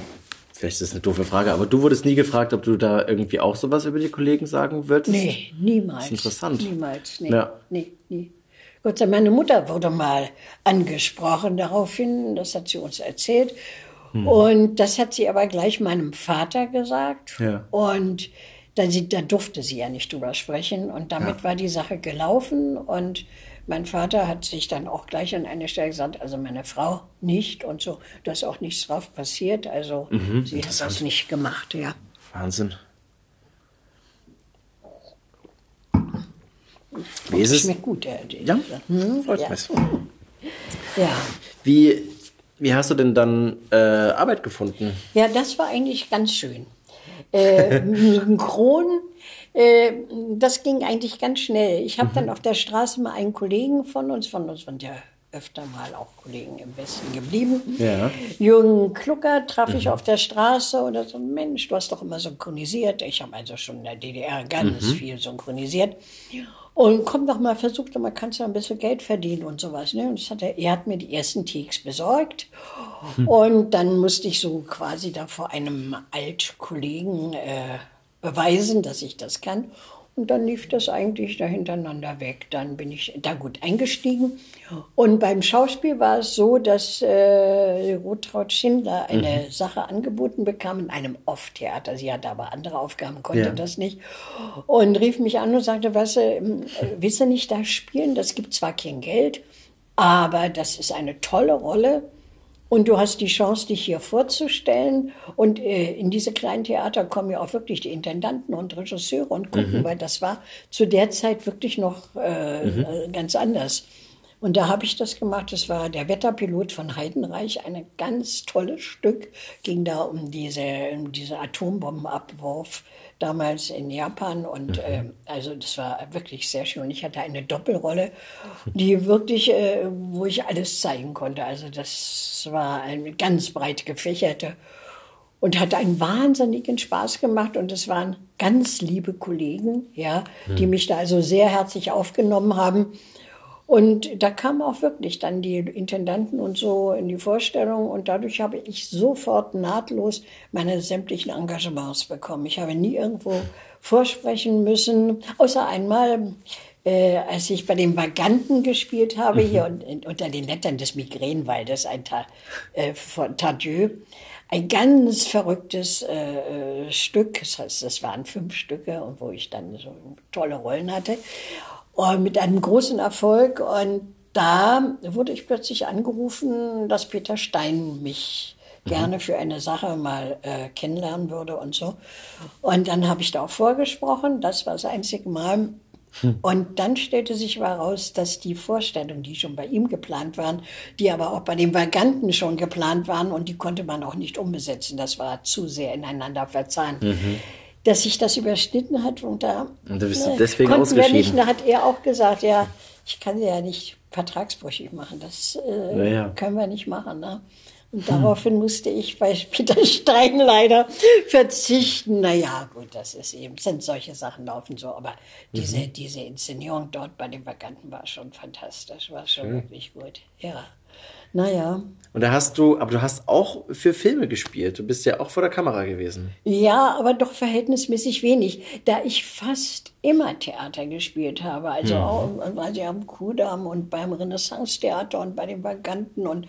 Vielleicht ist das eine doofe Frage, aber du wurdest nie gefragt, ob du da irgendwie auch sowas über die Kollegen sagen würdest? Nee, niemals. Das ist interessant. Niemals, nee, ja. nee, nie. Gott sei Dank, meine Mutter wurde mal angesprochen daraufhin, das hat sie uns erzählt. Hm. Und das hat sie aber gleich meinem Vater gesagt. Ja. Und da, da durfte sie ja nicht drüber sprechen. Und damit ja. war die Sache gelaufen. Und mein Vater hat sich dann auch gleich an eine Stelle gesagt, also meine Frau nicht und so. Da ist auch nichts drauf passiert. Also mhm, sie hat das nicht gemacht, ja. Wahnsinn. Wie ist es? Schmeckt gut, der, der Ja, hm? freut ja. mich. Ja. Wie, wie hast du denn dann äh, Arbeit gefunden? Ja, das war eigentlich ganz schön. Äh, Kron äh, das ging eigentlich ganz schnell. Ich habe mhm. dann auf der Straße mal einen Kollegen von uns, von uns waren ja öfter mal auch Kollegen im Westen geblieben. Ja. Jürgen Klucker traf mhm. ich auf der Straße und er so, Mensch, du hast doch immer synchronisiert. Ich habe also schon in der DDR ganz mhm. viel synchronisiert. Und komm doch mal, versuch doch mal, kannst du ein bisschen Geld verdienen und sowas. Ne? Und das hat er, er hat mir die ersten Teaks besorgt. Mhm. Und dann musste ich so quasi da vor einem Altkollegen äh, beweisen, dass ich das kann. Und dann lief das eigentlich da hintereinander weg. Dann bin ich da gut eingestiegen. Und beim Schauspiel war es so, dass äh, Rutraud Schindler eine mhm. Sache angeboten bekam in einem Off-Theater. Sie hatte aber andere Aufgaben, konnte ja. das nicht. Und rief mich an und sagte, was, äh, willst du nicht da spielen? Das gibt zwar kein Geld, aber das ist eine tolle Rolle. Und du hast die Chance, dich hier vorzustellen. Und äh, in diese kleinen Theater kommen ja auch wirklich die Intendanten und Regisseure und gucken, mhm. weil das war zu der Zeit wirklich noch äh, mhm. Äh, ganz anders. Und da habe ich das gemacht. Das war der Wetterpilot von Heidenreich, ein ganz tolles Stück. Ging da um diese, um diese Atombombenabwurf damals in Japan. Und mhm. äh, also das war wirklich sehr schön. Und ich hatte eine Doppelrolle, die wirklich, äh, wo ich alles zeigen konnte. Also das war eine ganz breit gefächerte und hat einen wahnsinnigen Spaß gemacht. Und es waren ganz liebe Kollegen, ja, mhm. die mich da also sehr herzlich aufgenommen haben. Und da kamen auch wirklich dann die Intendanten und so in die Vorstellung und dadurch habe ich sofort nahtlos meine sämtlichen Engagements bekommen. Ich habe nie irgendwo vorsprechen müssen, außer einmal, äh, als ich bei den Vaganten gespielt habe, mhm. hier und, unter den Lettern des Migränewaldes, ein Ta äh, von Tardieu. Ein ganz verrücktes äh, äh, Stück, das heißt, das waren fünf Stücke, wo ich dann so tolle Rollen hatte und mit einem großen Erfolg. Und da wurde ich plötzlich angerufen, dass Peter Stein mich mhm. gerne für eine Sache mal äh, kennenlernen würde und so. Und dann habe ich da auch vorgesprochen, das war das einzige Mal. Hm. Und dann stellte sich heraus, dass die Vorstellungen, die schon bei ihm geplant waren, die aber auch bei den Vaganten schon geplant waren und die konnte man auch nicht umbesetzen. Das war zu sehr ineinander verzahnt. Mhm dass sich das überschnitten hat und da und du bist ne, deswegen konnten wir nicht. Da hat er auch gesagt, ja, ich kann sie ja nicht vertragsbrüchig machen, das äh, ja, ja. können wir nicht machen. Ne? Und daraufhin musste ich bei Peter Stein leider verzichten. Naja, gut, das ist eben, sind solche Sachen laufen so, aber diese, mhm. diese Inszenierung dort bei den Vaganten war schon fantastisch, war schon Schön. wirklich gut. Ja. Naja. Und da hast du, aber du hast auch für Filme gespielt. Du bist ja auch vor der Kamera gewesen. Ja, aber doch verhältnismäßig wenig, da ich fast immer Theater gespielt habe. Also auch also am Kudamm und beim Renaissance-Theater und bei den Vaganten und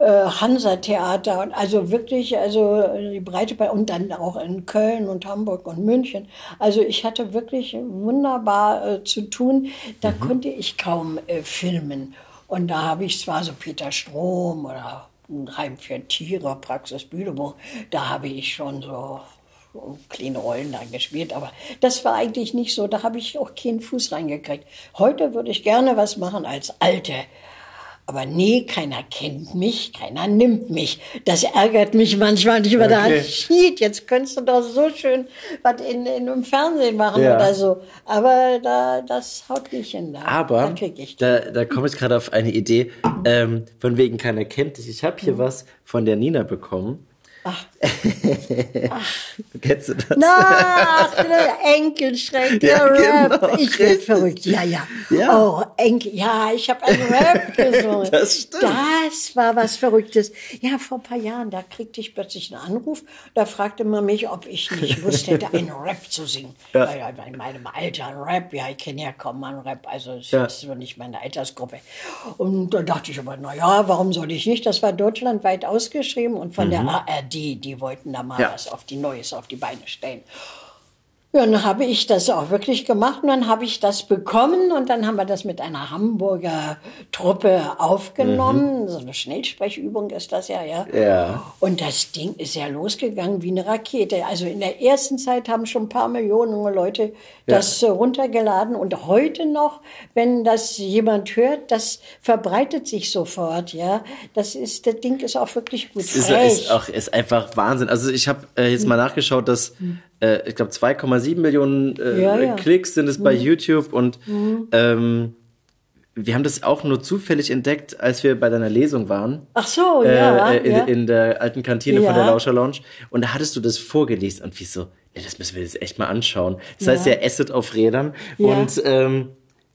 äh, Hansa-Theater und also wirklich, also die Breite bei und dann auch in Köln und Hamburg und München. Also ich hatte wirklich wunderbar äh, zu tun. Da konnte ich kaum äh, filmen. Und da habe ich zwar so Peter Strom oder ein Heim für Tiere, Praxis Bühlebuch, da habe ich schon so kleine Rollen da gespielt, aber das war eigentlich nicht so, da habe ich auch keinen Fuß reingekriegt. Heute würde ich gerne was machen als Alte. Aber nee, keiner kennt mich, keiner nimmt mich. Das ärgert mich manchmal nicht, weil Okay. da shit, jetzt könntest du doch so schön was in, in, im Fernsehen machen Ja. oder so. Aber da, das haut nicht hin. Da, Aber da ich da, da komme ich gerade auf eine Idee, ähm, von wegen keiner kennt dich. Ich habe hier was von der Nina bekommen. Ach. Kennst du das? Na, ach, der Ja, Rap. genau, ich bin verrückt. Ja, ja. Ja. Oh, Enkel. Ja, ich habe einen Rap gesungen. Das stimmt. Das war was Verrücktes. Ja, vor ein paar Jahren, da kriegte ich plötzlich einen Anruf. Da fragte man mich, ob ich nicht Lust hätte, einen Rap zu singen. Ja. Ja, in meinem Alter ein Rap. Ja, ich kenne ja kaum einen Rap. Also, es Ja. ist so nicht meine Altersgruppe. Und da dachte ich aber, na ja, warum soll ich nicht? Das war deutschlandweit ausgeschrieben und von der ARD, die wollten da mal. Ja. was auf die Neues auf die Beine stellen. Ja, dann habe ich das auch wirklich gemacht und dann habe ich das bekommen und dann haben wir das mit einer Hamburger Truppe aufgenommen. So eine Schnellsprechübung ist das ja, ja. Ja. Und das Ding ist ja losgegangen wie eine Rakete. Also in der ersten Zeit haben schon ein paar Millionen Leute das äh, runtergeladen und heute noch, wenn das jemand hört, das verbreitet sich sofort, ja. Das ist, das Ding ist auch wirklich gut. Es ist, ist, auch, ist einfach Wahnsinn. Also ich habe äh, jetzt mal nachgeschaut, dass äh, ich glaube 2,7 Millionen äh, Ja, ja. Klicks sind es bei YouTube und ähm, wir haben das auch nur zufällig entdeckt, als wir bei deiner Lesung waren. Ach so, ja, äh, in, ja. in der alten Kantine von der Lauscher Lounge. Und da hattest du das vorgelesen und wie so, ja, das müssen wir jetzt echt mal anschauen. Das heißt ja Asset auf Rädern. Und ähm,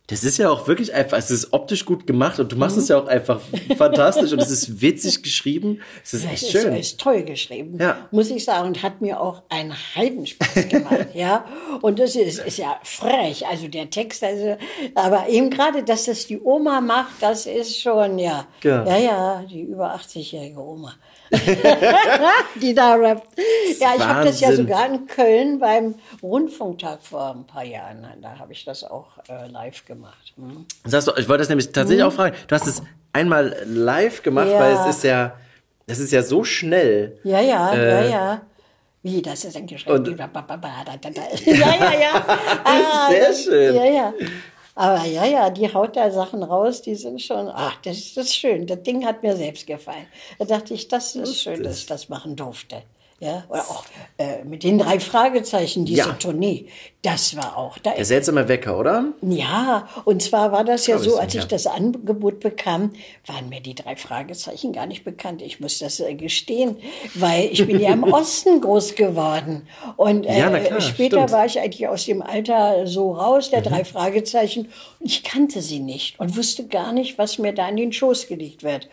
das ist ja auch wirklich einfach, es ist optisch gut gemacht und du machst Mhm. es ja auch einfach fantastisch und es ist witzig geschrieben. Es ist echt Es schön. Ist, ist toll geschrieben, Ja. muss ich sagen. Und hat mir auch einen Heidenspaß gemacht, ja. Und das ist, ist ja frech, also der Text, also, aber eben gerade, dass das die Oma macht, das ist schon, ja. Ja. Ja, ja, die über 80-jährige Oma. die da rappt. Ja, ich habe das ja sogar in Köln beim Rundfunktag vor ein paar Jahren, da habe ich das auch äh, live gemacht. Hm. Das du, ich wollte das nämlich tatsächlich auch fragen. Du hast es einmal live gemacht, Ja. weil es ist ja, das ist ja so schnell. Ja, ja, Äh, ja, ja. Wie, das ist ein Geschenk. Ja, ja, ja. Ah, Sehr schön. Ja, ja. Aber ja, ja, die haut da Sachen raus, die sind schon, ach, das ist, das ist schön. Das Ding hat mir selbst gefallen. Da dachte ich, das ist schön, dass ich das machen durfte. Ja, oder auch äh, mit den drei Fragezeichen, diese Ja. Tournee. Das war auch, da Der seltsame Wecker, oder? ja, und zwar war das ja Glaub ich so, als ich ja. das Angebot bekam, waren mir die drei Fragezeichen gar nicht bekannt. Ich muss das äh, gestehen, weil ich bin ja im Osten groß geworden. Und äh, Ja, klar, später stimmt. Mhm. war ich eigentlich aus dem Alter so raus, der drei Fragezeichen. Und ich kannte sie nicht und wusste gar nicht, was mir da in den Schoß gelegt wird.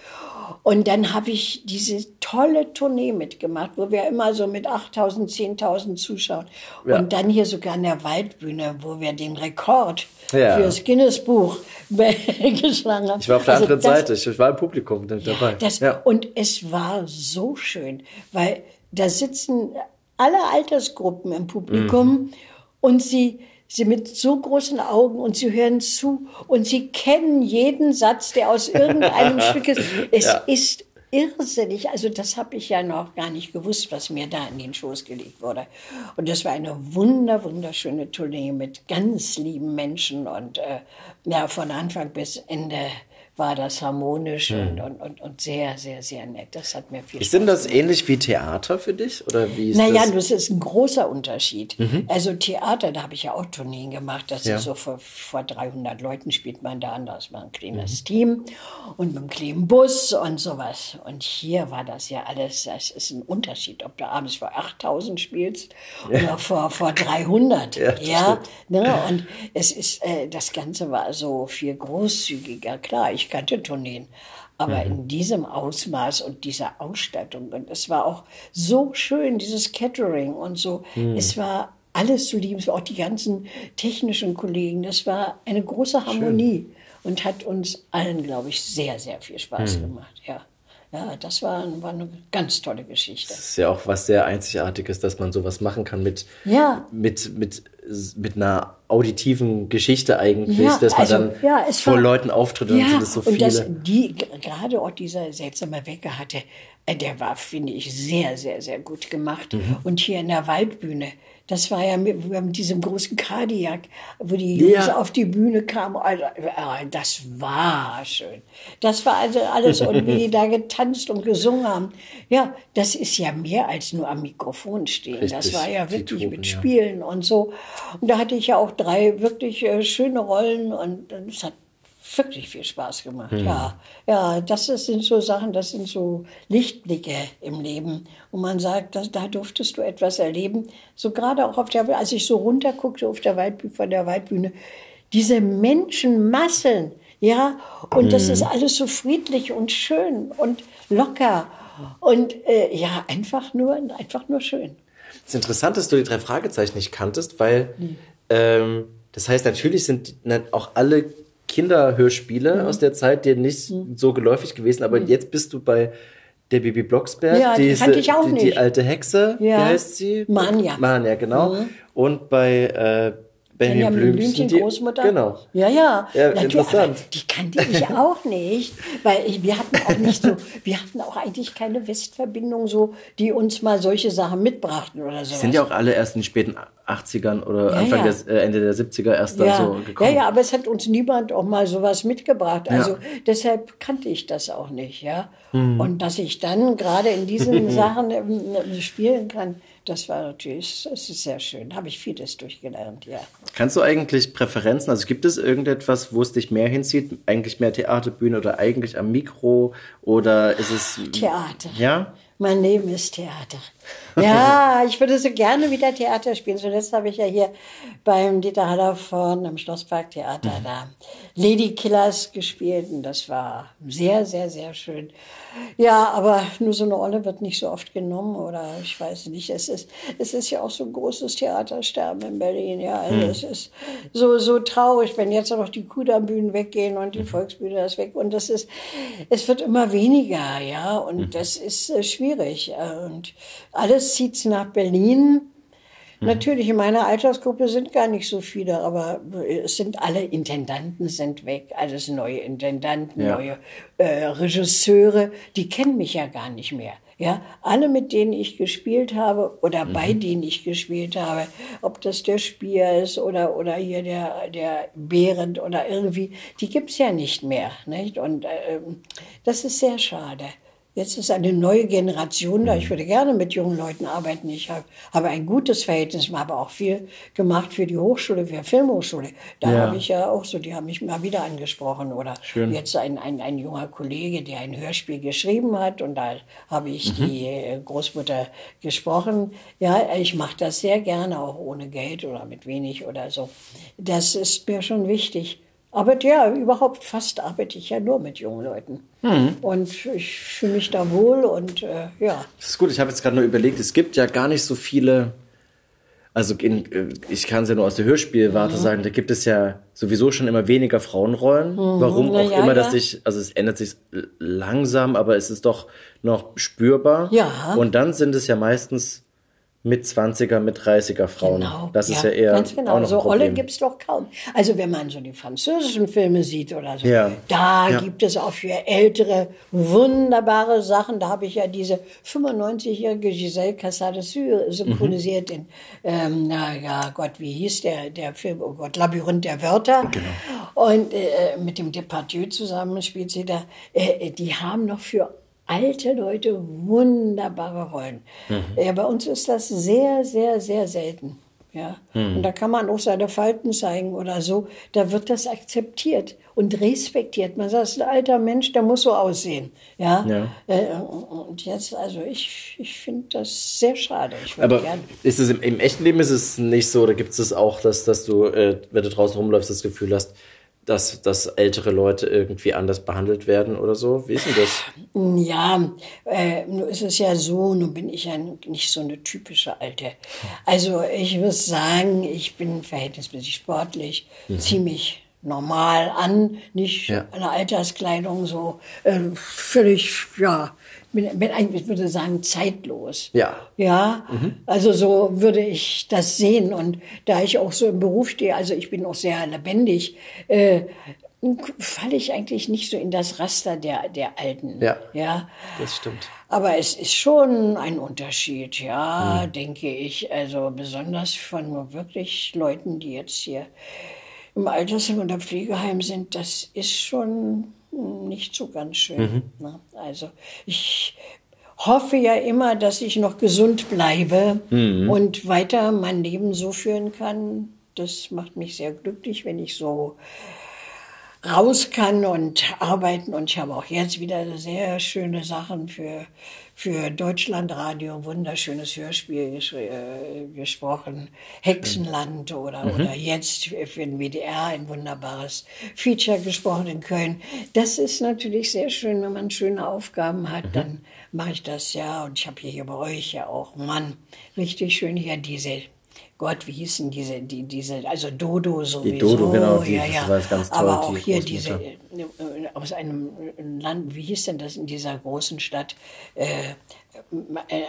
Und dann habe ich diese tolle Tournee mitgemacht, wo wir immer so mit 8.000, 10.000 Zuschauern. Ja. Und dann hier sogar in der Waldbühne, wo wir den Rekord Ja. fürs Guinness-Buch geschlagen haben. Ich war auf der Also anderen das- Seite, ich war im Publikum dabei. das, ja. Und es war so schön, weil da sitzen alle Altersgruppen im Publikum Mhm. und sie, sie mit so großen Augen und sie hören zu und sie kennen jeden Satz, der aus irgendeinem Stück ist. Es Ja. ist irrsinnig. Also das habe ich ja noch gar nicht gewusst, was mir da in den Schoß gelegt wurde. Und das war eine wunder, wunderschöne Tournee mit ganz lieben Menschen und äh, ja, von Anfang bis Ende war das harmonisch und, und, und, und sehr, sehr, sehr nett. Das hat mir viel Ist Spaß denn das ähnlich wie Theater für dich? Oder wie ist naja, das? das ist ein großer Unterschied. Also Theater, da habe ich ja auch Tourneen gemacht. Das Ja. ist so vor, vor 300 Leuten spielt man da. Ist man ein kleines Team und mit einem kleinen Bus und sowas. Und hier war das ja alles, das ist ein Unterschied, ob du abends vor 8000 spielst oder vor, vor 300. Ja, ja, ne? Und es ist, äh, das Ganze war so viel großzügiger. Klar, ich ich kannte Tourneen. Aber in diesem Ausmaß und dieser Ausstattung. Und es war auch so schön, dieses Catering und so. Es war alles zu lieben, es war auch die ganzen technischen Kollegen. Das war eine große Harmonie und hat uns allen, glaube ich, sehr, sehr viel Spaß gemacht. Ja, ja das war, war eine ganz tolle Geschichte. Das ist ja auch was sehr Einzigartiges, dass man sowas machen kann mit, Ja. mit, mit, mit einer auditiven Geschichte eigentlich, Ja, dass man also, dann ja, vor war- Leuten auftritt und dann sind es so viele. und das, die, gerade auch dieser seltsame Wecker hatte, äh, der war, finde ich, sehr, sehr, sehr gut gemacht. Mhm. Und hier in der Waldbühne, das war ja mit, mit diesem großen Kadiak, wo die Jungs Ja. auf die Bühne kamen. Also, äh, das war schön. Das war also alles, und wie die da getanzt und gesungen haben. Ja, das ist ja mehr als nur am Mikrofon stehen. Das Richtig, war ja wirklich Touren, mit ja. Spielen und so. Und da hatte ich ja auch drei wirklich äh, schöne Rollen und es hat wirklich viel Spaß gemacht. Hm. Ja, ja, das sind so Sachen, das sind so Lichtblicke im Leben. Und man sagt, dass, da durftest du etwas erleben. So gerade auch auf der, als ich so runterguckte auf der Waldbühne, von der Waldbühne, diese Menschenmassen, ja, und das Hm. ist alles so friedlich und schön und locker und äh, ja, einfach nur, einfach nur schön. Es ist interessant, dass du die drei Fragezeichen nicht kanntest, weil ähm, das heißt, natürlich sind auch alle Kinderhörspiele Mhm. aus der Zeit dir nicht so geläufig gewesen, aber jetzt bist du bei der Bibi Blocksberg, Ja, die kannte ich auch die, die nicht. alte Hexe, wie Ja. heißt sie? Manja. Mhm. Manja, genau. Und bei äh, Benjamin Benjamin Blümchen, Blümchen, die, Großmutter. Genau. Ja, ja. Ja, Natürlich, interessant. aber Die kannte ich auch nicht, weil wir hatten auch nicht so, wir hatten auch eigentlich keine Westverbindung so, die uns mal solche Sachen mitbrachten oder so. Sind ja auch alle erst in den späten 80ern oder Ja, Anfang ja. Des, äh, Ende der 70er erst dann ja, so ja, gekommen. ja, aber es hat uns niemand auch mal sowas mitgebracht. Also Ja. deshalb kannte ich das auch nicht, ja. Hm. Und dass ich dann gerade in diesen Sachen ähm, spielen kann, das war natürlich, das ist sehr schön. Habe ich vieles durchgelernt, ja. Kannst du eigentlich Präferenzen, also gibt es irgendetwas, wo es dich mehr hinzieht? Eigentlich mehr Theaterbühne oder eigentlich am Mikro oder ist es... Theater. Ja? Mein Leben ist Theater. Ja, ich würde so gerne wieder Theater spielen. Zuletzt habe ich ja hier beim Dieter Haller vorn im Schlosspark Theater da Lady Killers gespielt und das war sehr, sehr, sehr schön. Ja, aber nur so eine Rolle wird nicht so oft genommen oder ich weiß nicht. Es ist, es ist ja auch so ein großes Theatersterben in Berlin. Ja, also es ist so, so traurig, wenn jetzt auch noch die Kudambühnen weggehen und die Volksbühne ist weg und das ist, es wird immer weniger, ja, und das ist äh, schwierig. Äh, Und alles zieht nach Berlin. Natürlich, in meiner Altersgruppe sind gar nicht so viele, aber es sind alle Intendanten sind weg, alles neue Intendanten, Ja. neue äh, Regisseure, die kennen mich ja gar nicht mehr. Ja, alle, mit denen ich gespielt habe oder bei denen ich gespielt habe, ob das der Spier ist oder, oder hier der, der Behrend oder irgendwie, die gibt's ja nicht mehr. Nicht? Und ähm, das ist sehr schade. Jetzt ist eine neue Generation da. Ich würde gerne mit jungen Leuten arbeiten. Ich habe, habe ein gutes Verhältnis, habe auch viel gemacht für die Hochschule, für die Filmhochschule. Da Ja. habe ich ja auch so, die haben mich mal wieder angesprochen. Oder Schön. jetzt ein, ein, ein junger Kollege, der ein Hörspiel geschrieben hat und da habe ich die äh, Großmutter gesprochen. Ja, ich mache das sehr gerne, auch ohne Geld oder mit wenig oder so. Das ist mir schon wichtig. Aber ja, überhaupt fast arbeite ich ja nur mit jungen Leuten. Und ich fühle mich da wohl und äh, ja. Das ist gut, ich habe jetzt gerade nur überlegt, es gibt ja gar nicht so viele, also in, äh, ich kann es ja nur aus der Hörspielwarte Mhm. sagen, da gibt es ja sowieso schon immer weniger Frauenrollen. Warum Mhm. Na auch ja, immer, dass ja. sich, also es ändert sich langsam, aber es ist doch noch spürbar. Ja. Und dann sind es ja meistens mit 20er, mit 30er Frauen. Genau. Das ist ja eher ganz genau. auch noch so ein Problem. Olle gibt es doch kaum. Also wenn man so die französischen Filme sieht oder so, Ja. da Ja. gibt es auch für Ältere wunderbare Sachen. Da habe ich ja diese 95-jährige Giselle Cassade synchronisiert in, ähm, na ja Gott, wie hieß der, der Film? Oh Gott, Labyrinth der Wörter. Genau. Und äh, mit dem Depardieu zusammen spielt sie da. Äh, die haben noch für alte Leute wunderbare Rollen. Ja, bei uns ist das sehr, sehr, sehr selten. Ja? Und da kann man auch seine Falten zeigen oder so. Da wird das akzeptiert und respektiert. Man sagt, ein alter Mensch, der muss so aussehen. Ja. Ja. Äh, und jetzt, also ich, ich finde das sehr schade. Aber gern. ist es im, im echten Leben ist es nicht so, da gibt es auch, dass, dass du, äh, wenn du draußen rumläufst, das Gefühl hast, dass, dass ältere Leute irgendwie anders behandelt werden oder so? Wie ist denn das? Ja, äh, nur ist es ja so, nun bin ich ja nicht so eine typische Alte. Also ich muss sagen, ich bin verhältnismäßig sportlich, mhm. ziemlich normal an, nicht ja. eine Alterskleidung so äh, völlig, ja, bin, bin eigentlich, würde sagen, zeitlos. Ja. Ja, mhm. also so würde ich das sehen. Und da ich auch so im Beruf stehe, also ich bin auch sehr lebendig, äh, falle ich eigentlich nicht so in das Raster der, der Alten. Ja, ja. das stimmt. Aber es ist schon ein Unterschied, ja, mhm. denke ich. Also besonders von wirklich Leuten, die jetzt hier im Altersheim oder Pflegeheim sind, das ist schon nicht so ganz schön. Mhm. Ne? Also ich hoffe ja immer, dass ich noch gesund bleibe mhm. und weiter mein Leben so führen kann. Das macht mich sehr glücklich, wenn ich so raus kann und arbeiten. Und ich habe auch jetzt wieder sehr schöne Sachen für, für Deutschlandradio, wunderschönes Hörspiel ges äh, gesprochen, Hexenland oder, mhm. oder jetzt für den WDR ein wunderbares Feature gesprochen in Köln. Das ist natürlich sehr schön, wenn man schöne Aufgaben hat, mhm. dann mache ich das ja. Und ich habe hier bei euch ja auch, Mann, richtig schön hier diese Gott, wie hießen diese, die, diese, also Dodo sowieso. Die Dodo, genau, die, ja, ja. das ganz toll. Aber auch hier diese, äh, aus einem Land, wie hieß denn das in dieser großen Stadt, äh, äh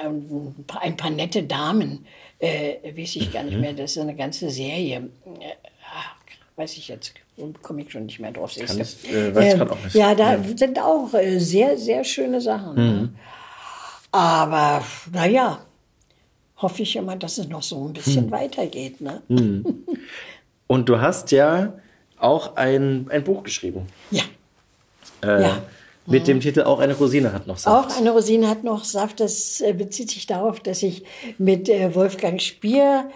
ein paar nette Damen, äh, weiß ich gar nicht mhm. mehr, das ist eine ganze Serie. Äh, weiß ich jetzt, komme ich schon nicht mehr drauf. Kann ich, äh, weiß ähm, auch nicht. Ja, da ja. sind auch äh, sehr, sehr schöne Sachen. Ne? Mhm. Aber naja, hoffe ich immer, dass es noch so ein bisschen hm. weitergeht. Ne? Hm. Und du hast ja auch ein, ein Buch geschrieben. Ja. Äh, ja. Mit dem Titel Auch eine Rosine hat noch Saft. Auch eine Rosine hat noch Saft. Das äh, bezieht sich darauf, dass ich mit äh, Wolfgang Spier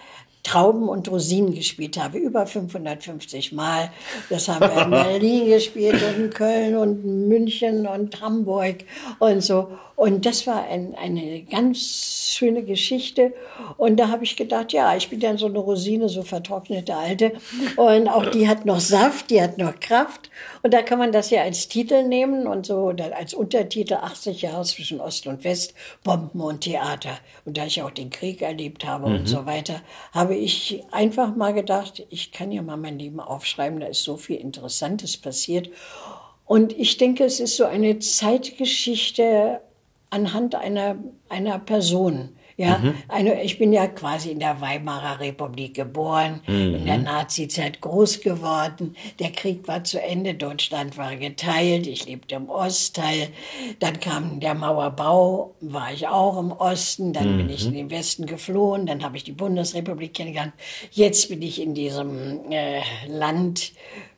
Trauben und Rosinen gespielt habe, über 550 Mal. Das haben wir in Berlin gespielt und in Köln und München und Hamburg und so. Und das war ein, eine ganz schöne Geschichte. Und da habe ich gedacht, ja, ich bin dann so eine Rosine, so vertrocknete Alte. Und auch die hat noch Saft, die hat noch Kraft. Und da kann man das ja als Titel nehmen und so oder als Untertitel 80 Jahre zwischen Ost und West, Bomben und Theater. Und da ich auch den Krieg erlebt habe mhm. und so weiter, habe ich einfach mal gedacht, ich kann ja mal mein Leben aufschreiben, da ist so viel Interessantes passiert. Und ich denke, es ist so eine Zeitgeschichte anhand einer, einer Person. Ja, mhm. eine, ich bin ja quasi in der Weimarer Republik geboren, mhm. in der Nazizeit groß geworden. Der Krieg war zu Ende, Deutschland war geteilt, ich lebte im Ostteil. Dann kam der Mauerbau, war ich auch im Osten. Dann mhm. bin ich in den Westen geflohen, dann habe ich die Bundesrepublik kennengelernt. Jetzt bin ich in diesem äh, Land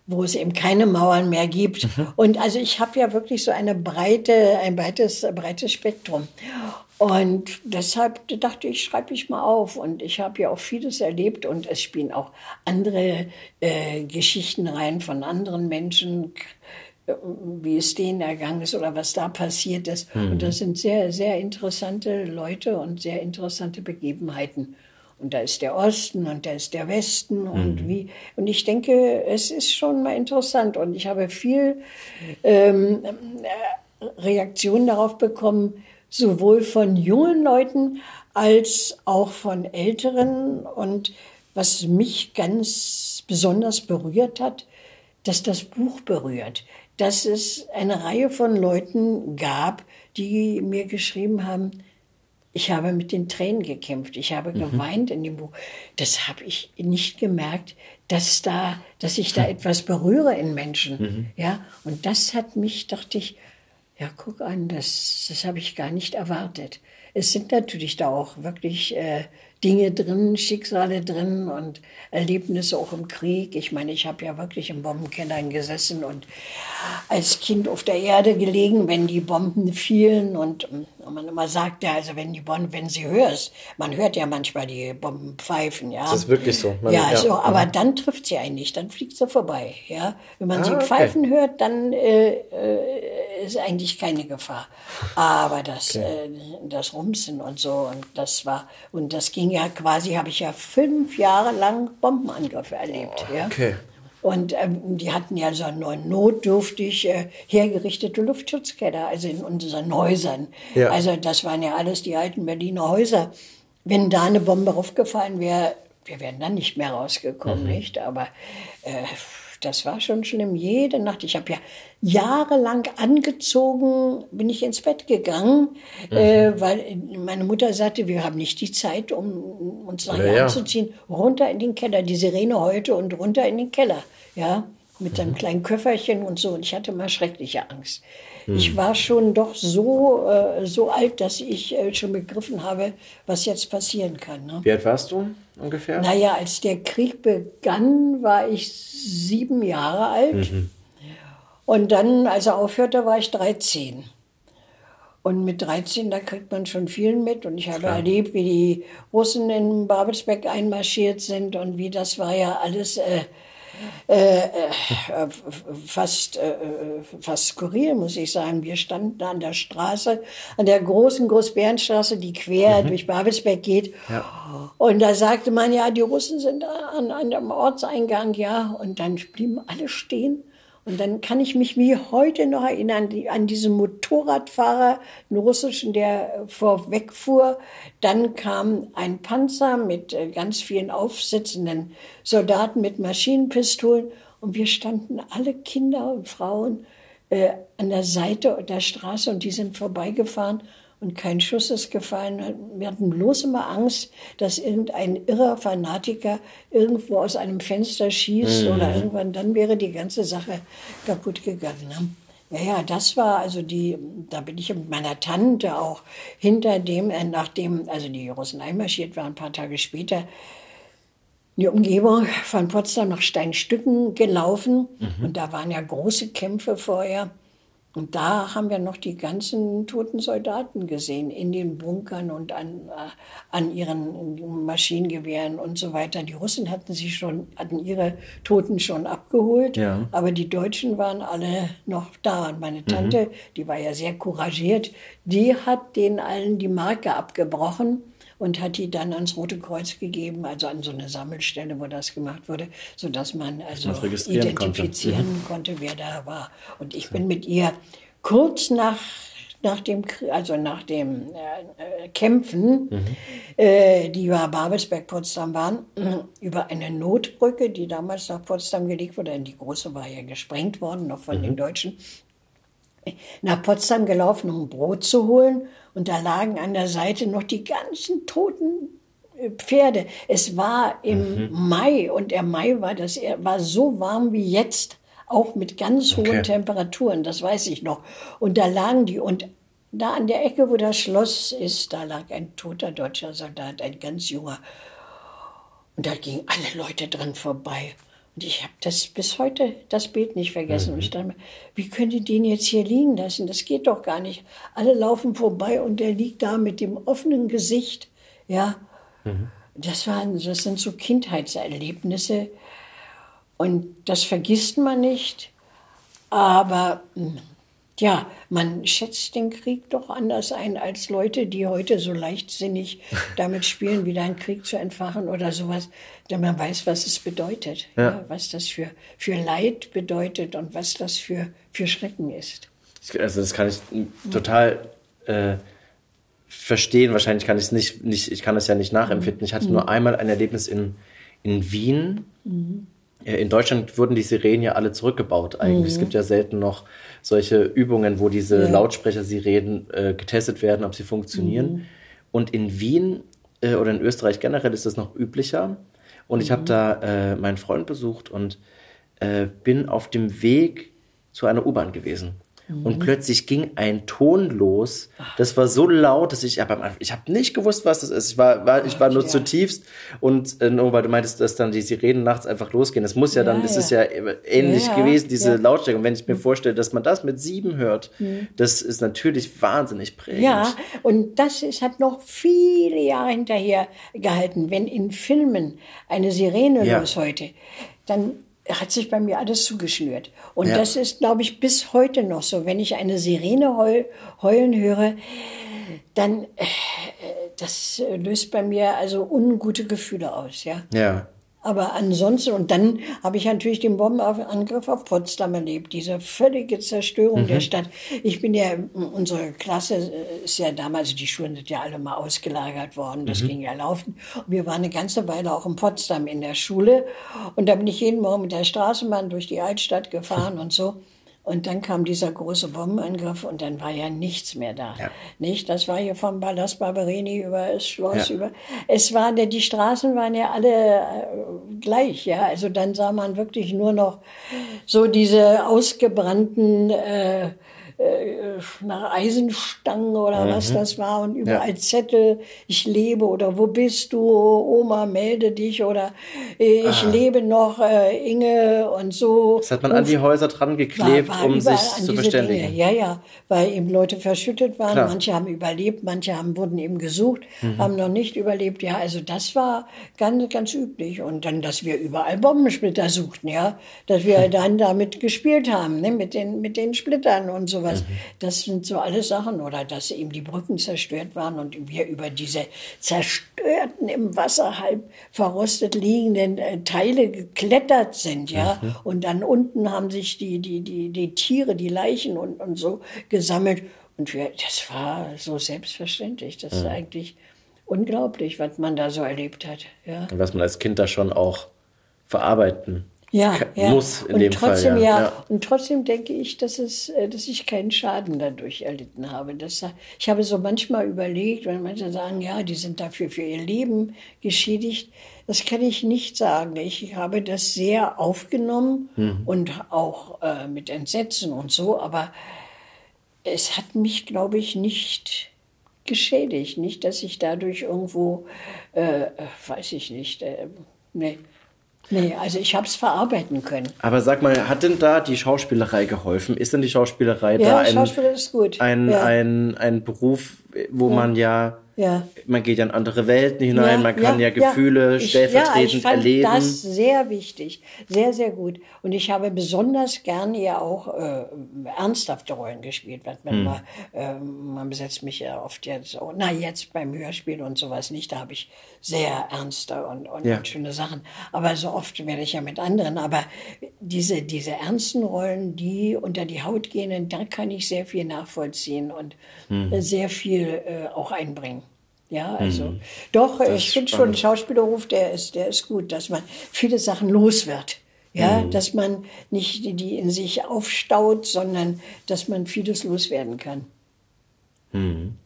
wo es eben keine Mauern mehr gibt. Mhm. Und also ich habe ja wirklich so eine breite, ein breites, breites Spektrum. Und deshalb dachte ich, schreibe ich mal auf. Und ich habe ja auch vieles erlebt und es spielen auch andere äh, Geschichten rein von anderen Menschen, äh, wie es denen ergangen ist oder was da passiert ist. Mhm. Und das sind sehr, sehr interessante Leute und sehr interessante Begebenheiten. Und da ist der Osten und da ist der Westen und mhm. wie. Und ich denke, es ist schon mal interessant. Und ich habe viel ähm, äh, Reaktionen darauf bekommen, sowohl von jungen Leuten als auch von älteren. Und was mich ganz besonders berührt hat, dass das Buch berührt. Dass es eine Reihe von Leuten gab, die mir geschrieben haben, ich habe mit den Tränen gekämpft. Ich habe mhm. geweint in dem Buch. Das habe ich nicht gemerkt, dass da, dass ich da etwas berühre in Menschen. Mhm. Ja, und das hat mich, dachte ich, ja, guck an, das, das habe ich gar nicht erwartet. Es sind natürlich da auch wirklich äh, Dinge drin, Schicksale drin und Erlebnisse auch im Krieg. Ich meine, ich habe ja wirklich in Bombenkellern gesessen und als Kind auf der Erde gelegen, wenn die Bomben fielen und, und man immer sagte, also wenn die Bomben, wenn sie hörst, man hört ja manchmal die Bomben pfeifen, ja. Das ist wirklich so. Man, ja, ja, so, aber mhm. dann trifft sie einen nicht, dann fliegt sie vorbei, ja. Wenn man ah, sie pfeifen okay. hört, dann äh, äh, ist eigentlich keine Gefahr. Aber das, okay. äh, das Rumsen und so und das war und das ging ja quasi, habe ich ja fünf Jahre lang Bombenangriffe erlebt. Oh, ja. Okay. Und ähm, die hatten ja so notdürftig äh, hergerichtete Luftschutzkeller, also in unseren Häusern. Ja. Also das waren ja alles die alten Berliner Häuser. Wenn da eine Bombe raufgefallen wäre, wir wären dann nicht mehr rausgekommen, nicht? Aber äh, das war schon schlimm. Jede Nacht. Ich habe ja jahrelang angezogen, bin ich ins Bett gegangen, äh, weil meine Mutter sagte, wir haben nicht die Zeit, um uns nachher ja. anzuziehen. Runter in den Keller, die Sirene heute und runter in den Keller. Ja, mit seinem kleinen Köfferchen und so. Und ich hatte mal schreckliche Angst. Ich war schon doch so, äh, so alt, dass ich äh, schon begriffen habe, was jetzt passieren kann. Ne? Wie alt warst du ungefähr? Naja, als der Krieg begann, war ich sieben Jahre alt. Und dann, als er aufhörte, war ich 13. Und mit 13, da kriegt man schon viel mit. Und ich habe erlebt, wie die Russen in Babelsberg einmarschiert sind und wie das war ja alles äh, äh, äh, fast, äh, fast skurril, muss ich sagen. Wir standen an der Straße, an der großen Großbärenstraße, die quer durch Babelsberg geht. Und da sagte man, ja, die Russen sind an, an dem Ortseingang, ja. Und dann blieben alle stehen. Und dann kann ich mich wie heute noch erinnern an diesen Motorradfahrer, einen russischen, der vorwegfuhr. Dann kam ein Panzer mit äh, ganz vielen aufsitzenden Soldaten mit Maschinenpistolen. Und wir standen alle Kinder und Frauen äh, an der Seite der Straße und die sind vorbeigefahren und kein Schuss ist gefallen. Wir hatten bloß immer Angst, dass irgendein irrer Fanatiker irgendwo aus einem Fenster schießt oder irgendwann, dann wäre die ganze Sache kaputt gegangen. Ne? Ja, ja, das war also die, da bin ich mit meiner Tante auch hinter dem, äh, nachdem, also die Russen einmarschiert waren, ein paar Tage später, in die Umgebung von Potsdam nach Steinstücken gelaufen. Und da waren ja große Kämpfe vorher. Und da haben wir noch die ganzen toten Soldaten gesehen in den Bunkern und an, äh, an ihren Maschinengewehren und so weiter. Die Russen hatten sie schon, hatten ihre Toten schon abgeholt, Ja. aber die Deutschen waren alle noch da. Und meine Tante, die war ja sehr couragiert, die hat denen allen die Marke abgebrochen und hat die dann ans Rote Kreuz gegeben, also an so eine Sammelstelle, wo das gemacht wurde, sodass man also registrieren konnte. identifizieren konnte, wer da war. Und ich bin mit ihr kurz nach nach dem, also nach dem äh, äh, Kämpfen, äh, die über Babelsberg-Potsdam waren, über eine Notbrücke, die damals nach Potsdam gelegt wurde, denn die große war ja gesprengt worden, noch von den Deutschen, nach Potsdam gelaufen, um Brot zu holen. Und da lagen an der Seite noch die ganzen toten äh, Pferde. Es war im Mai und der Mai war, das, war so warm wie jetzt, auch mit ganz hohen Okay. Temperaturen, das weiß ich noch. Und da lagen die und da an der Ecke, wo das Schloss ist, da lag ein toter deutscher Soldat, ein ganz junger. Und da gingen alle Leute dran vorbei. Und ich habe das bis heute, das Bild nicht vergessen. Und ich dachte mir, wie könnt ihr den jetzt hier liegen lassen? Das geht doch gar nicht. Alle laufen vorbei und der liegt da mit dem offenen Gesicht. Ja, das, waren, das sind so Kindheitserlebnisse. Und das vergisst man nicht. Aber hm, ja, man schätzt den Krieg doch anders ein als Leute, die heute so leichtsinnig damit spielen, wieder einen Krieg zu entfachen oder sowas. Denn man weiß, was es bedeutet, ja. was das für, für Leid bedeutet und was das für, für Schrecken ist. Also das kann ich total äh, verstehen. Wahrscheinlich kann ich es nicht, nicht, ich kann das ja nicht nachempfinden. Ich hatte nur einmal ein Erlebnis in, in Wien. Äh, In Deutschland wurden die Sirenen ja alle zurückgebaut eigentlich. Es gibt ja selten noch solche Übungen, wo diese Ja. Lautsprecher-Sirenen äh, getestet werden, ob sie funktionieren. Und in Wien äh, oder in Österreich generell ist das noch üblicher. Und ich habe da äh, meinen Freund besucht und äh, bin auf dem Weg zu einer U-Bahn gewesen. Und plötzlich ging ein Ton los. Das war so laut, dass ich, aber ich habe nicht gewusst, was das ist. Ich war, war, ich war nur ja. zutiefst und äh, nur weil du meintest, dass dann die Sirenen nachts einfach losgehen. Das muss ja, dann, Ja, das ja. ist ja ähnlich Ja, gewesen, diese. Mhm. Lautstärke. Und wenn ich mir vorstelle, dass man das mit sieben hört, das ist natürlich wahnsinnig prägend. Ja, und das ist, hat noch viele Jahre hinterher gehalten. Wenn in Filmen eine Sirene los heute, dann hat sich bei mir alles zugeschnürt. Und Ja. das ist, glaube ich, bis heute noch so. Wenn ich eine Sirene heul, heulen höre, dann äh, das löst bei mir also ungute Gefühle aus, ja. Ja. Aber ansonsten, und dann habe ich natürlich den Bombenangriff auf Potsdam erlebt, diese völlige Zerstörung mhm. der Stadt. Ich bin ja, unsere Klasse ist ja damals, die Schulen sind ja alle mal ausgelagert worden, das mhm. ging ja laufen. Und wir waren eine ganze Weile auch in Potsdam in der Schule. Und da bin ich jeden Morgen mit der Straßenbahn durch die Altstadt gefahren und so. Und dann kam dieser große Bombenangriff und dann war ja nichts mehr da. Ja. Nicht? Das war hier vom Palast Barberini über das Schloss, ja. über. Es waren ja, die Straßen waren ja alle äh, gleich, ja. Also dann sah man wirklich nur noch so diese ausgebrannten, äh, äh, nach Eisenstangen oder mhm. was das war und überall ja. Zettel, ich lebe oder wo bist du, Oma, melde dich oder äh, ich ah. lebe noch, äh, Inge und so. Das hat man an die Häuser dran geklebt, war, war um sich zu verständigen. Dinge. Ja, ja, weil eben Leute verschüttet waren, Klar. manche haben überlebt, manche haben, wurden eben gesucht, mhm. haben noch nicht überlebt. Ja, also das war ganz, ganz üblich. Und dann, dass wir überall Bombensplitter suchten, ja, dass wir dann damit gespielt haben, ne, mit den, mit den Splittern und so sowas. Mhm. Das sind so alle Sachen. Oder dass eben die Brücken zerstört waren und wir über diese zerstörten, im Wasser halb verrostet liegenden äh, Teile geklettert sind, ja. Mhm. Und dann unten haben sich die, die, die, die Tiere, die Leichen und, und so gesammelt. Und wir, das war so selbstverständlich. Das mhm. ist eigentlich unglaublich, was man da so erlebt hat. Ja. Und was man als Kind da schon auch verarbeiten ja, ja. muss in und dem trotzdem, Fall. Ja. ja. Und trotzdem denke ich, dass, es, äh, dass ich keinen Schaden dadurch erlitten habe. Das, ich habe so manchmal überlegt, wenn manche sagen, ja, die sind dafür für ihr Leben geschädigt. Das kann ich nicht sagen. Ich habe das sehr aufgenommen mhm. und auch äh, mit Entsetzen und so, aber es hat mich, glaube ich, nicht geschädigt. Nicht, dass ich dadurch irgendwo, äh, äh weiß ich nicht, äh, nee Nee, also ich habe es verarbeiten können. Aber sag mal, hat denn da die Schauspielerei geholfen? Ist denn die Schauspielerei ja, da ein, Schauspieler ist gut. Ein, ja. ein, ein Beruf, wo ja. man ja ja. Man geht ja in andere Welten hinein, ja, man kann ja, Gefühle ich, stellvertretend ja, ich fand erleben. Das sehr wichtig, sehr, sehr gut. Und ich habe besonders gerne ja auch äh, ernsthafte Rollen gespielt. Weil man, hm. mal, äh, man besetzt mich ja oft jetzt, so, na jetzt beim Hörspiel und sowas nicht, da habe ich sehr ernste und, und, und, schöne Sachen. Aber so oft werde ich ja mit anderen. Aber diese, diese ernsten Rollen, die unter die Haut gehen, da kann ich sehr viel nachvollziehen und hm. sehr viel äh, auch einbringen. Ja, also mhm. doch, das ich finde schon, Schauspielerruf, der ist, der ist gut, dass man viele Sachen los wird. Ja, mhm. dass man nicht die in sich aufstaut, sondern dass man vieles loswerden kann. Mhm.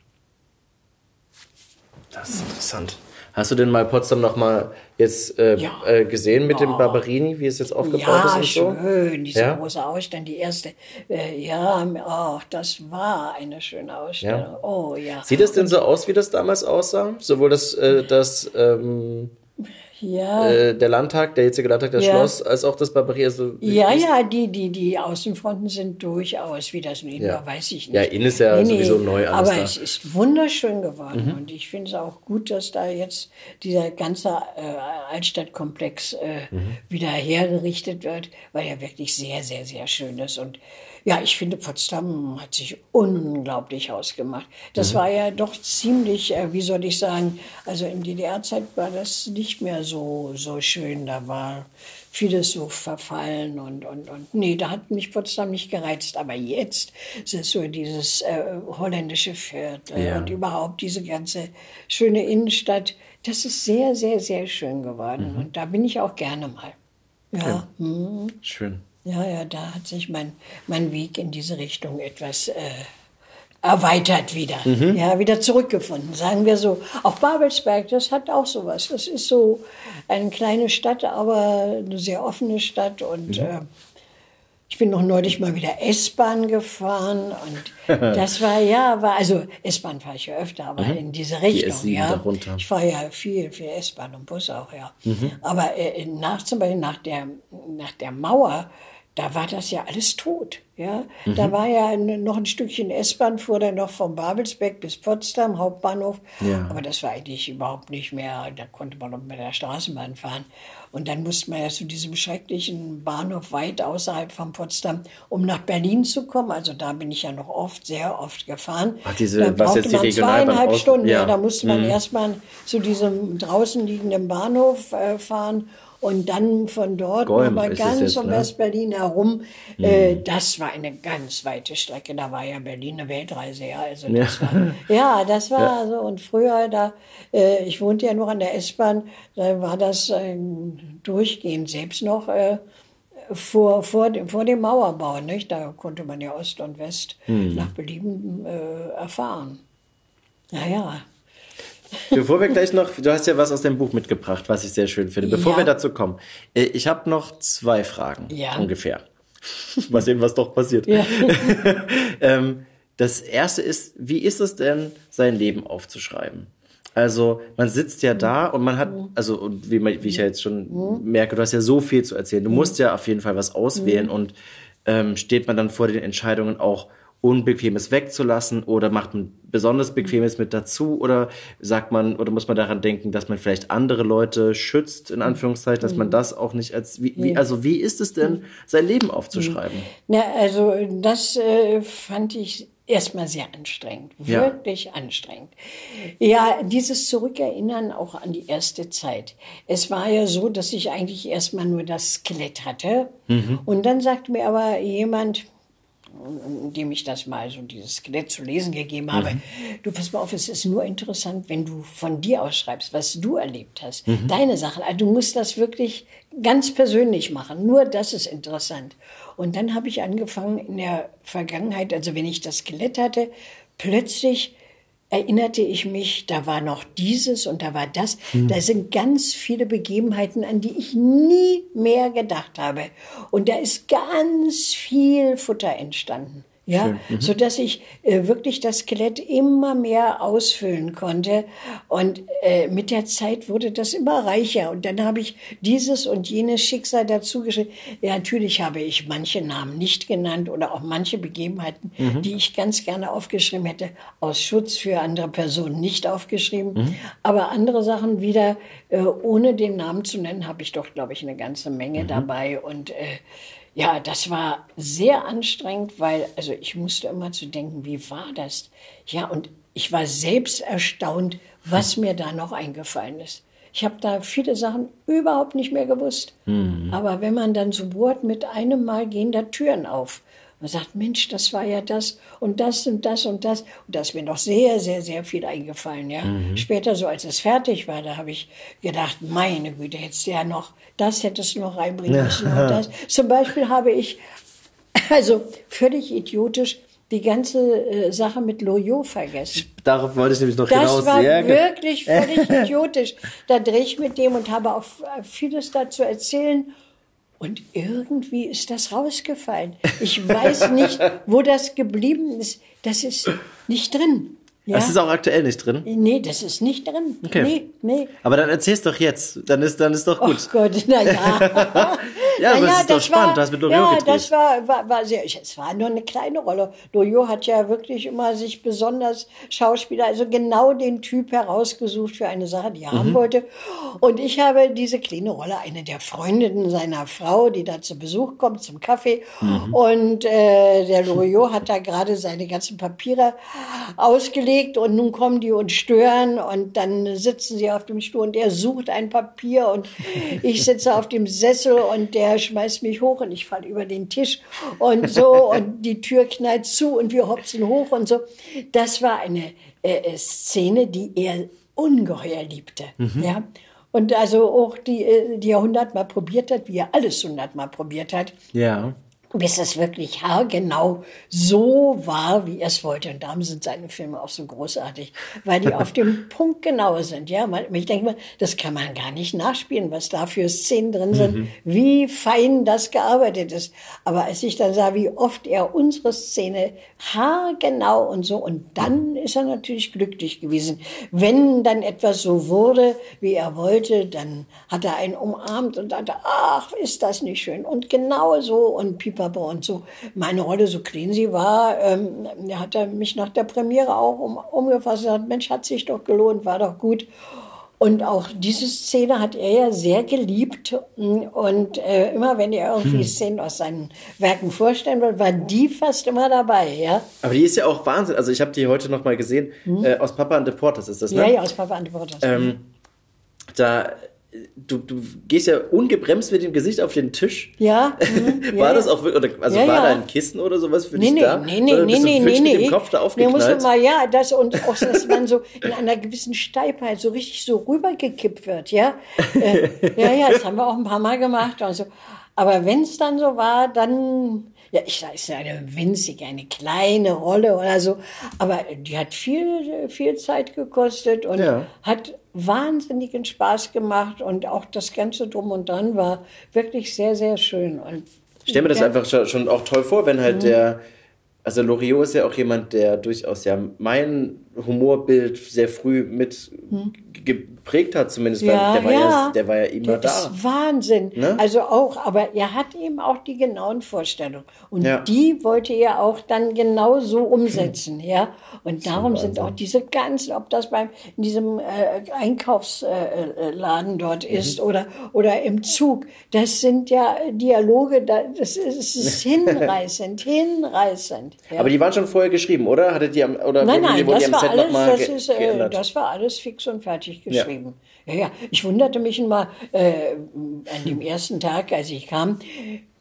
Das ist interessant. Hast du denn mal Potsdam noch mal jetzt äh, ja. äh, gesehen mit oh. dem Barberini, wie es jetzt aufgebaut ja, ist und so? schön, dieser ja? große Ausstellung, die erste. Äh, ja, oh, das war eine schöne Ausstellung. Ja. Oh ja. Sieht es denn so aus, wie das damals aussah? Sowohl das, äh, das ähm, ja. Äh, der Landtag, der jetzige Landtag, das ja. Schloss, als auch das Barbarie. Also, ja, ja, die, die, die Außenfronten sind durchaus, wie das nun ja. war, weiß ich nicht. Ja, innen ist ja nee, sowieso neu alles Aber da. es ist wunderschön geworden mhm. und ich finde es auch gut, dass da jetzt dieser ganze äh, Altstadtkomplex äh, mhm. wieder hergerichtet wird, weil er wirklich sehr, sehr, sehr schön ist und ja, ich finde, Potsdam hat sich unglaublich ausgemacht. Das mhm. war ja doch ziemlich, äh, wie soll ich sagen, also in DDR-Zeit war das nicht mehr so, so schön. Da war vieles so verfallen und, und, und nee, da hat mich Potsdam nicht gereizt. Aber jetzt ist es so dieses äh, holländische Viertel ja. und überhaupt diese ganze schöne Innenstadt. Das ist sehr, sehr, sehr schön geworden. Mhm. Und da bin ich auch gerne mal. Ja. ja. Mhm. Schön. Ja, ja, da hat sich mein, mein Weg in diese Richtung etwas äh, erweitert wieder. Mhm. Ja, wieder zurückgefunden, sagen wir so. Auch Babelsberg, das hat auch sowas. Das ist so eine kleine Stadt, aber eine sehr offene Stadt und mhm. äh, ich bin noch neulich mal wieder S-Bahn gefahren und das war ja, war also S-Bahn fahre ich ja öfter, aber mhm. in diese Richtung, Die ja. Darunter. Ich fahre ja viel, viel S-Bahn und Bus auch, ja. Mhm. Aber äh, nach zum Beispiel nach der nach der Mauer da war das ja alles tot. Ja, mhm. da war ja noch ein Stückchen S-Bahn, fuhr dann noch vom Babelsberg bis Potsdam, Hauptbahnhof. Ja. Aber das war eigentlich überhaupt nicht mehr, da konnte man noch mit der Straßenbahn fahren. Und dann musste man ja zu diesem schrecklichen Bahnhof weit außerhalb von Potsdam, um nach Berlin zu kommen. Also da bin ich ja noch oft, sehr oft gefahren. Ach, diese, da brauchte was jetzt man zweieinhalb Stunden. Ja. ja. da musste man mhm. erstmal zu diesem draußen liegenden Bahnhof äh, fahren und dann von dort nochmal ganz um ne? West-Berlin herum. Äh, das war eine ganz weite Strecke. Da war ja Berlin eine Weltreise, ja. Also das Ja. war, ja, das war so. Und früher, da, äh, ich wohnte ja noch an der S-Bahn, da war das äh, durchgehend, selbst noch äh, vor, vor, dem, vor dem Mauerbau, nicht? Da konnte man ja Ost und West Hm. nach Belieben äh, erfahren. Naja. Bevor wir gleich noch, du hast ja was aus dem Buch mitgebracht, was ich sehr schön finde. Bevor Ja. wir dazu kommen, äh, ich habe noch zwei Fragen Ja. ungefähr. Mal sehen, was doch passiert. Ja. ähm, das erste ist, wie ist es denn, sein Leben aufzuschreiben? Also man sitzt ja da und man hat, also und wie, man, wie ich ja jetzt schon merke, du hast ja so viel zu erzählen. Du musst ja auf jeden Fall was auswählen und ähm, steht man dann vor den Entscheidungen auch Unbequemes wegzulassen oder macht man besonders Bequemes mit dazu? Oder sagt man oder muss man daran denken, dass man vielleicht andere Leute schützt in Anführungszeichen, dass man das auch nicht als wie, wie also wie ist es denn sein Leben aufzuschreiben? Na, also das äh, fand ich erstmal sehr anstrengend, Ja. wirklich anstrengend. Ja, dieses Zurückerinnern auch an die erste Zeit. Es war ja so, dass ich eigentlich erstmal nur das Skelett hatte. Und dann sagte mir aber jemand, dem ich das mal so dieses Skelett zu lesen gegeben habe. Du pass mal auf, es ist nur interessant, wenn du von dir aus schreibst, was du erlebt hast, deine Sachen. Also du musst das wirklich ganz persönlich machen. Nur das ist interessant. Und dann habe ich angefangen in der Vergangenheit, also wenn ich das Skelett hatte, plötzlich erinnerte ich mich, da war noch dieses und da war das. Da sind ganz viele Begebenheiten, an die ich nie mehr gedacht habe. Und da ist ganz viel Futter entstanden. Ja, so dass ich äh, wirklich das Skelett immer mehr ausfüllen konnte. Und äh, mit der Zeit wurde das immer reicher. Und dann habe ich dieses und jenes Schicksal dazu geschrieben. Ja, natürlich habe ich manche Namen nicht genannt oder auch manche Begebenheiten, die ich ganz gerne aufgeschrieben hätte, aus Schutz für andere Personen nicht aufgeschrieben. Aber andere Sachen wieder, äh, ohne den Namen zu nennen, habe ich doch, glaube ich, eine ganze Menge dabei. Und äh, ja, das war sehr anstrengend, weil, also ich musste immer zu denken, wie war das? Ja, und ich war selbst erstaunt, was mir da noch eingefallen ist. Ich habe da viele Sachen überhaupt nicht mehr gewusst. Aber wenn man dann so bohrt, mit einem Mal gehen da Türen auf. Man sagt, Mensch, das war ja das und das und das und das. Und da ist mir noch sehr, sehr, sehr viel eingefallen. Ja. Später, so als es fertig war, da habe ich gedacht, meine Güte, hättest du ja noch, das hättest du noch reinbringen müssen und das. Zum Beispiel habe ich, also völlig idiotisch, die ganze äh, Sache mit Loyot vergessen. Darauf wollte ich nämlich noch Das hinaus. war Sehr gut. wirklich völlig idiotisch. Da drehe ich mit dem und habe auch vieles dazu erzählen. Und irgendwie ist das rausgefallen. Ich weiß nicht, wo das geblieben ist. Das ist nicht drin. Ja? Das ist auch aktuell nicht drin. nee, das ist nicht drin. Okay. Nee, nee. Aber dann erzähl's doch jetzt. Dann ist, dann ist doch gut. Ach Gott, na ja. Ja, aber Na es ist doch das spannend. War, Du hast mit Loriot Ja, gedreht. das war, war, war sehr, es war nur eine kleine Rolle. Loriot hat ja wirklich immer sich besonders Schauspieler, also genau den Typ herausgesucht für eine Sache, die er Mhm. haben wollte. Und ich habe diese kleine Rolle, eine der Freundinnen seiner Frau, die da zu Besuch kommt zum Kaffee. Mhm. Und äh, der Loriot hat da gerade seine ganzen Papiere ausgelegt und nun kommen die und stören und dann sitzen sie auf dem Stuhl und er sucht ein Papier und ich sitze auf dem Sessel und der schmeißt mich hoch und ich falle über den Tisch und so und die Tür knallt zu und wir hopsen hoch und so. Das war eine äh, Szene, die er ungeheuer liebte. Ja. Und also auch die, äh, die er hundertmal probiert hat, wie er alles hundertmal probiert hat Ja. Bis es wirklich haargenau so war, wie er es wollte. Und darum sind seine Filme auch so großartig, weil die auf dem Punkt genau sind. Ja, man, ich denke mal, das kann man gar nicht nachspielen, was da für Szenen drin sind, wie fein das gearbeitet ist. Aber als ich dann sah, wie oft er unsere Szene haargenau und so, und dann ist er natürlich glücklich gewesen. Wenn dann etwas so wurde, wie er wollte, dann hat er einen umarmt und dachte, ach, ist das nicht schön. Und genau so und Pipapo und so. Meine Rolle, so clean sie war, ähm, hat er mich nach der Premiere auch um, umgefasst und gesagt, Mensch, hat sich doch gelohnt, war doch gut. Und auch diese Szene hat er ja sehr geliebt. Und äh, immer wenn er irgendwie Szenen aus seinen Werken vorstellen wollte, war die fast immer dabei. Ja, Aber die ist ja auch Wahnsinn. Also ich habe die heute noch mal gesehen. Äh, aus Papa and the Porters ist das, ne? ja, ja aus Papa Antworters. Ähm, da du, du gehst ja ungebremst mit dem Gesicht auf den Tisch. Ja. mhm, war ja, das auch wirklich, also Ja, war da ein Kissen oder sowas für Nee, dich nee, da? nee, nee, Oder nee, nee, nee, mit nee. dem Kopf da Nee, muss aufgeknallt? man mal, ja, das und auch, dass man so in einer gewissen Steifheit so richtig so rübergekippt wird, ja. Äh, ja, ja, das haben wir auch ein paar Mal gemacht und so. Aber wenn es dann so war, dann, ja, ich ist eine winzige, eine kleine Rolle oder so, aber die hat viel, viel Zeit gekostet und Ja. hat wahnsinnigen Spaß gemacht und auch das Ganze drum und dran war wirklich sehr, sehr schön. Und Ich stelle mir das einfach schon, auch toll vor, wenn Mhm. halt der, also Loriot ist ja auch jemand, der durchaus ja mein Humorbild sehr früh mit ge- geprägt hat, zumindest. Ja, der war ja, ja. der war ja immer Das da. ist Wahnsinn. Ne? Also auch, aber er hat eben auch die genauen Vorstellungen. Und Ja. die wollte er auch dann genau so umsetzen, ja. Und darum sind auch diese ganzen, ob das beim, in diesem äh, Einkaufsladen äh, Laden dort Mhm. ist oder, oder im Zug, das sind ja Dialoge, da- das ist, ist hinreißend, hinreißend. Ja. Aber die waren schon vorher geschrieben, oder? Hattet ihr am, oder Nein, nein, die das war, Set nochmal alles, das, ge ist, äh, das war alles fix und fertig geschrieben. Ja, ja. Ich wunderte mich mal äh, an dem ersten Tag, als ich kam.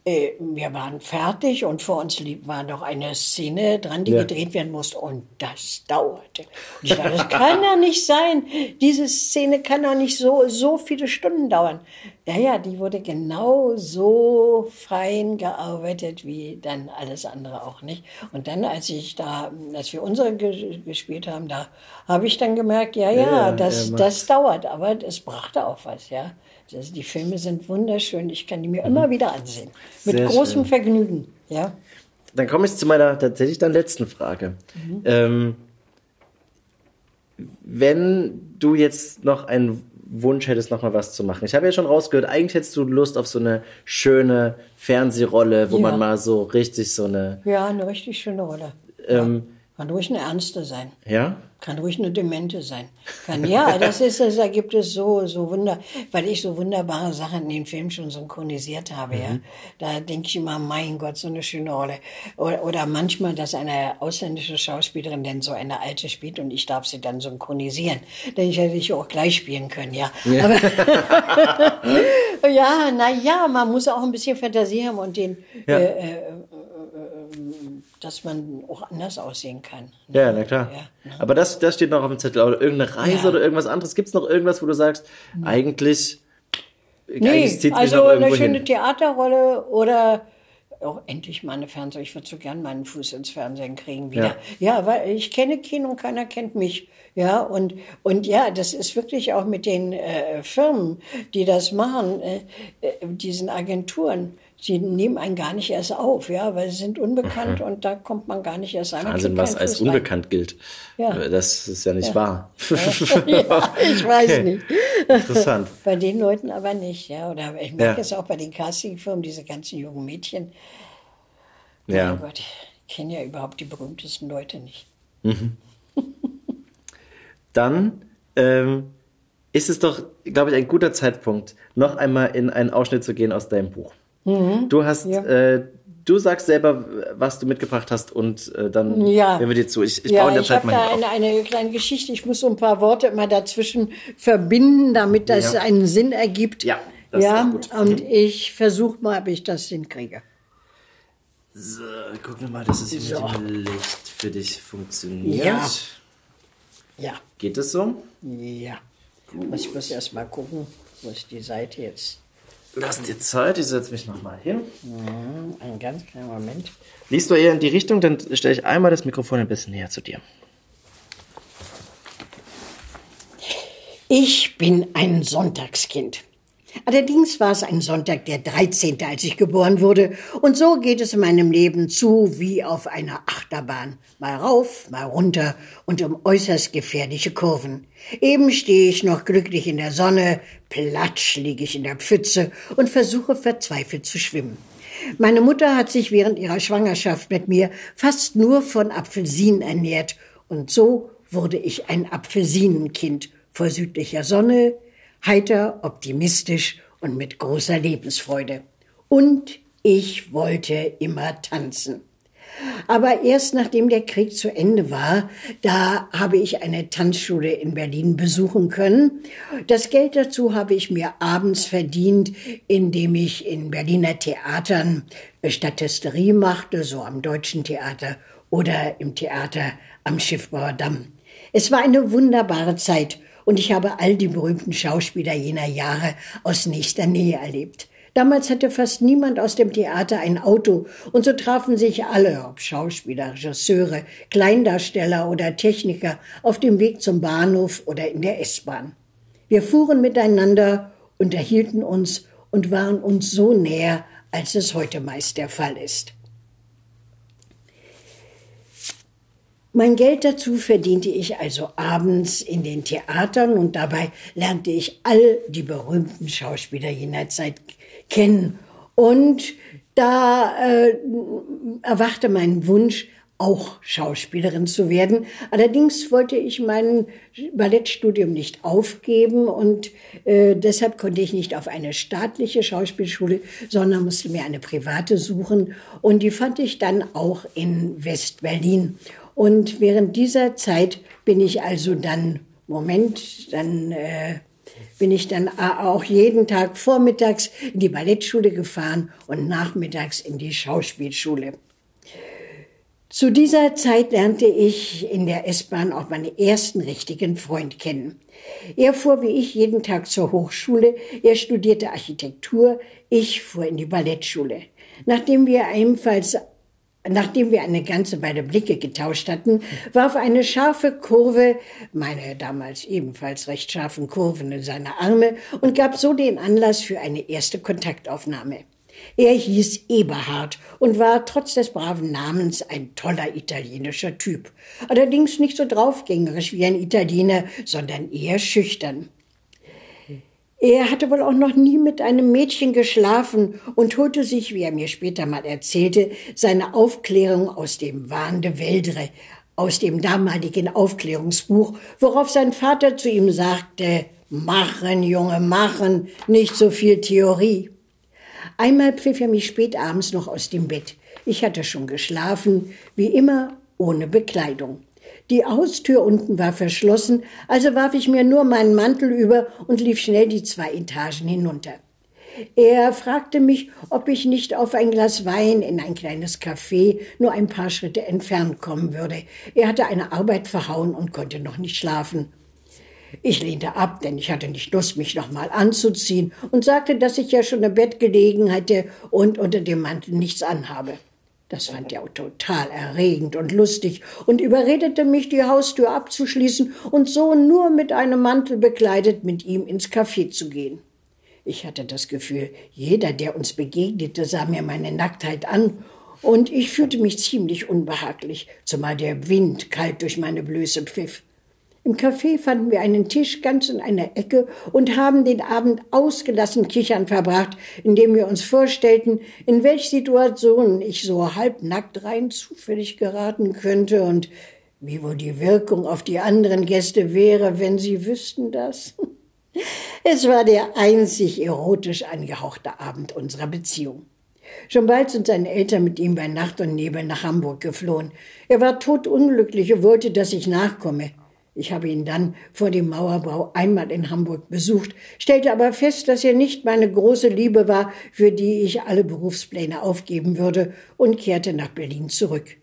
Äh, wir waren fertig und vor uns war noch eine Szene dran, die Ja. gedreht werden musste. Und das dauerte. Und ich dachte, das kann ja nicht sein. Diese Szene kann doch nicht so, so viele Stunden dauern. Ja, ja, die wurde genau so fein gearbeitet wie dann alles andere auch nicht. Und dann, als ich da, als wir unsere ge gespielt haben, da habe ich dann gemerkt, ja, ja, Ja, das, er das dauert, aber es brachte auch was, ja. Das, die Filme sind wunderschön. Ich kann die mir immer wieder ansehen. Mit Mhm. Sehr großem schön. Vergnügen, ja. Dann komme ich zu meiner tatsächlich dann letzten Frage. Mhm. Ähm, wenn du jetzt noch einen Wunsch hättest, noch mal was zu machen. Ich habe ja schon rausgehört, eigentlich hättest du Lust auf so eine schöne Fernsehrolle, wo Ja. man mal so richtig so eine, Ja, eine richtig schöne Rolle. ähm, Kann ruhig eine ernste sein. ja? Kann ruhig eine Demente sein. Kann, ja, das ist es, da gibt es so, so wunder, weil ich so wunderbare Sachen in den Film schon synchronisiert habe, ja. Mhm. Da denke ich immer, mein Gott, so eine schöne Rolle. Oder, oder manchmal, dass eine ausländische Schauspielerin denn so eine alte spielt und ich darf sie dann synchronisieren. Denn ich hätte ich auch gleich spielen können, ja. Ja, na ja, man muss auch ein bisschen Fantasie haben und den, Ja. äh, äh, dass man auch anders aussehen kann. Ja, na klar. Ja, Aber das, das steht noch auf dem Zettel. Oder irgendeine Reise Ja. oder irgendwas anderes. Gibt es noch irgendwas, wo du sagst, eigentlich, Nee, eigentlich zieht mich also noch eine schöne hin. Theaterrolle oder auch endlich mal eine Fernseh. Ich würde so gern meinen Fuß ins Fernsehen kriegen wieder. Ja. weil ich kenne Kino und keiner kennt mich. Ja, und, und ja, das ist wirklich auch mit den äh, Firmen, die das machen, äh, äh, diesen Agenturen. Sie nehmen einen gar nicht erst auf, ja, weil sie sind unbekannt und da kommt man gar nicht erst. Man Wahnsinn, was als Fuß rein. unbekannt gilt. Ja. Das ist ja nicht wahr. ja, ich weiß nicht. Interessant. Bei den Leuten aber nicht, ja. Oder ich merke Ja. es auch bei den Castingfirmen, diese ganzen jungen Mädchen. Ja. Oh Gott, ich kenne ja überhaupt die berühmtesten Leute nicht. Dann ähm, ist es doch, glaube ich, ein guter Zeitpunkt, noch einmal in einen Ausschnitt zu gehen aus deinem Buch. Du hast, Ja. äh, du sagst selber, was du mitgebracht hast und äh, dann Ja. hören wir dir zu. Ich, ich ja, baue in der Zeit mal da eine, eine kleine Geschichte. Ich muss so ein paar Worte immer dazwischen verbinden, damit das Ja. einen Sinn ergibt. Ja, das ist ja, doch gut. und ich versuche mal, ob ich das hinkriege. So, gucken wir mal, dass es hier So. mit dem Licht für dich funktioniert. Ja. Ja, Geht es so? ja. Ich muss erst mal gucken, wo ist die Seite jetzt. Lass dir Zeit, ich setze mich nochmal hin. Einen ganz kleinen Moment. Liest du eher in die Richtung, dann stelle ich einmal das Mikrofon ein bisschen näher zu dir. Ich bin ein Sonntagskind. Allerdings war es ein Sonntag der 13., als ich geboren wurde. Und so geht es in meinem Leben zu wie auf einer Achterbahn. Mal rauf, mal runter und um äußerst gefährliche Kurven. Eben stehe ich noch glücklich in der Sonne, platsch liege ich in der Pfütze und versuche verzweifelt zu schwimmen. Meine Mutter hat sich während ihrer Schwangerschaft mit mir fast nur von Apfelsinen ernährt. Und so wurde ich ein Apfelsinenkind vor südlicher Sonne, heiter, optimistisch und mit großer Lebensfreude. Und ich wollte immer tanzen. Aber erst nachdem der Krieg zu Ende war, da habe ich eine Tanzschule in Berlin besuchen können. Das Geld dazu habe ich mir abends verdient, indem ich in Berliner Theatern Statisterie machte, so am Deutschen Theater oder im Theater am Schiffbauer Damm. Es war eine wunderbare Zeit und ich habe all die berühmten Schauspieler jener Jahre aus nächster Nähe erlebt. Damals hatte fast niemand aus dem Theater ein Auto und so trafen sich alle, ob Schauspieler, Regisseure, Kleindarsteller oder Techniker, auf dem Weg zum Bahnhof oder in der S-Bahn. Wir fuhren miteinander, unterhielten uns und waren uns so näher, als es heute meist der Fall ist. Mein Geld dazu verdiente ich also abends in den Theatern und dabei lernte ich all die berühmten Schauspieler jener Zeit kennen. Und da äh, erwachte mein Wunsch, auch Schauspielerin zu werden. Allerdings wollte ich mein Ballettstudium nicht aufgeben und äh, deshalb konnte ich nicht auf eine staatliche Schauspielschule, sondern musste mir eine private suchen und die fand ich dann auch in West-Berlin. Und während dieser Zeit bin ich also dann, Moment, dann äh, bin ich dann auch jeden Tag vormittags in die Ballettschule gefahren und nachmittags in die Schauspielschule. Zu dieser Zeit lernte ich in der S-Bahn auch meinen ersten richtigen Freund kennen. Er fuhr wie ich jeden Tag zur Hochschule, er studierte Architektur, ich fuhr in die Ballettschule. Nachdem wir ebenfalls Nachdem wir eine ganze Weile Blicke getauscht hatten, warf eine scharfe Kurve, meine damals ebenfalls recht scharfen Kurven in seine Arme und gab so den Anlass für eine erste Kontaktaufnahme. Er hieß Eberhard und war trotz des braven Namens ein toller italienischer Typ. Allerdings nicht so draufgängerisch wie ein Italiener, sondern eher schüchtern. Er hatte wohl auch noch nie mit einem Mädchen geschlafen und holte sich, wie er mir später mal erzählte, seine Aufklärung aus dem Wahn de Veldre, aus dem damaligen Aufklärungsbuch, worauf sein Vater zu ihm sagte, Machen, Junge, machen, nicht so viel Theorie. Einmal pfiff er mich spät abends noch aus dem Bett. Ich hatte schon geschlafen, wie immer ohne Bekleidung. Die Haustür unten war verschlossen, also warf ich mir nur meinen Mantel über und lief schnell die zwei Etagen hinunter. Er fragte mich, ob ich nicht auf ein Glas Wein in ein kleines Café nur ein paar Schritte entfernt kommen würde. Er hatte eine Arbeit verhauen und konnte noch nicht schlafen. Ich lehnte ab, denn ich hatte nicht Lust, mich nochmal anzuziehen und sagte, dass ich ja schon im Bett gelegen hätte und unter dem Mantel nichts anhabe. Das fand er total erregend und lustig und überredete mich, die Haustür abzuschließen und so nur mit einem Mantel bekleidet mit ihm ins Café zu gehen. Ich hatte das Gefühl, jeder, der uns begegnete, sah mir meine Nacktheit an und ich fühlte mich ziemlich unbehaglich, zumal der Wind kalt durch meine Blöße pfiff. Im Café fanden wir einen Tisch ganz in einer Ecke und haben den Abend ausgelassen kichern verbracht, indem wir uns vorstellten, in welch Situation ich so halbnackt rein zufällig geraten könnte und wie wohl die Wirkung auf die anderen Gäste wäre, wenn sie wüssten das. Es war der einzig erotisch angehauchte Abend unserer Beziehung. Schon bald sind seine Eltern mit ihm bei Nacht und Nebel nach Hamburg geflohen. Er war totunglücklich und wollte, dass ich nachkomme. Ich habe ihn dann vor dem Mauerbau einmal in Hamburg besucht, stellte aber fest, dass er nicht meine große Liebe war, für die ich alle Berufspläne aufgeben würde, und kehrte nach Berlin zurück.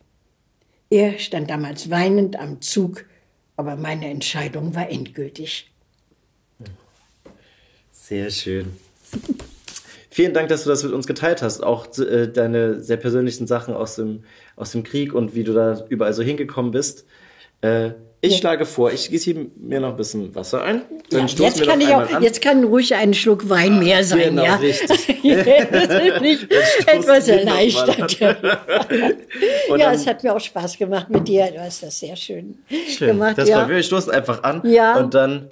Er stand damals weinend am Zug, aber meine Entscheidung war endgültig. Sehr schön. Vielen Dank, dass du das mit uns geteilt hast. Auch äh, deine sehr persönlichen Sachen aus dem, aus dem Krieg und wie du da überall so hingekommen bist. Äh, ich ja. schlage vor, ich gieße mir noch ein bisschen Wasser ein. Dann ja, jetzt, kann ich auch, jetzt kann ruhig ein Schluck Wein mehr sein. Genau, ja? richtig. nicht etwas erleichtert. ja, es hat mir auch Spaß gemacht mit dir. Du hast das sehr schön, schön. gemacht. Das ja. war, wir stoßen einfach an ja. und dann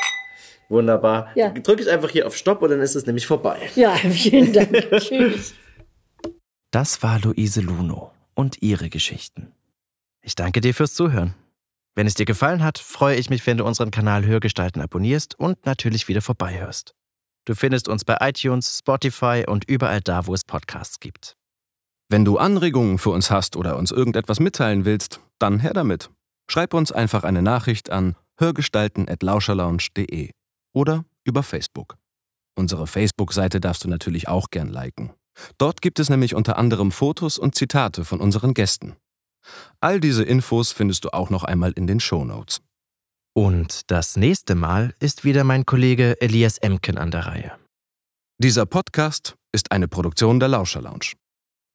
wunderbar. Ja. Drücke ich einfach hier auf Stopp und dann ist es nämlich vorbei. Ja, vielen Dank. Tschüss. Das war Luise Luno und ihre Geschichten. Ich danke dir fürs Zuhören. Wenn es dir gefallen hat, freue ich mich, wenn du unseren Kanal Hörgestalten abonnierst und natürlich wieder vorbeihörst. Du findest uns bei iTunes, Spotify und überall da, wo es Podcasts gibt. Wenn du Anregungen für uns hast oder uns irgendetwas mitteilen willst, dann her damit. Schreib uns einfach eine Nachricht an hörgestalten.lauscherlounge.de oder über Facebook. Unsere Facebook-Seite darfst du natürlich auch gern liken. Dort gibt es nämlich unter anderem Fotos und Zitate von unseren Gästen. All diese Infos findest du auch noch einmal in den Show Notes. Und das nächste Mal ist wieder mein Kollege Elias Emken an der Reihe. Dieser Podcast ist eine Produktion der Lauscher Lounge.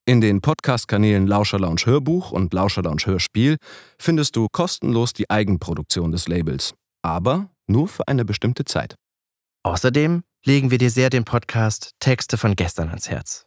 In den Podcast-Kanälen Lauscher Lounge Hörbuch und Lauscher Lounge Hörspiel findest du kostenlos die Eigenproduktion des Labels, aber nur für eine bestimmte Zeit. Außerdem legen wir dir sehr den Podcast Texte von gestern ans Herz.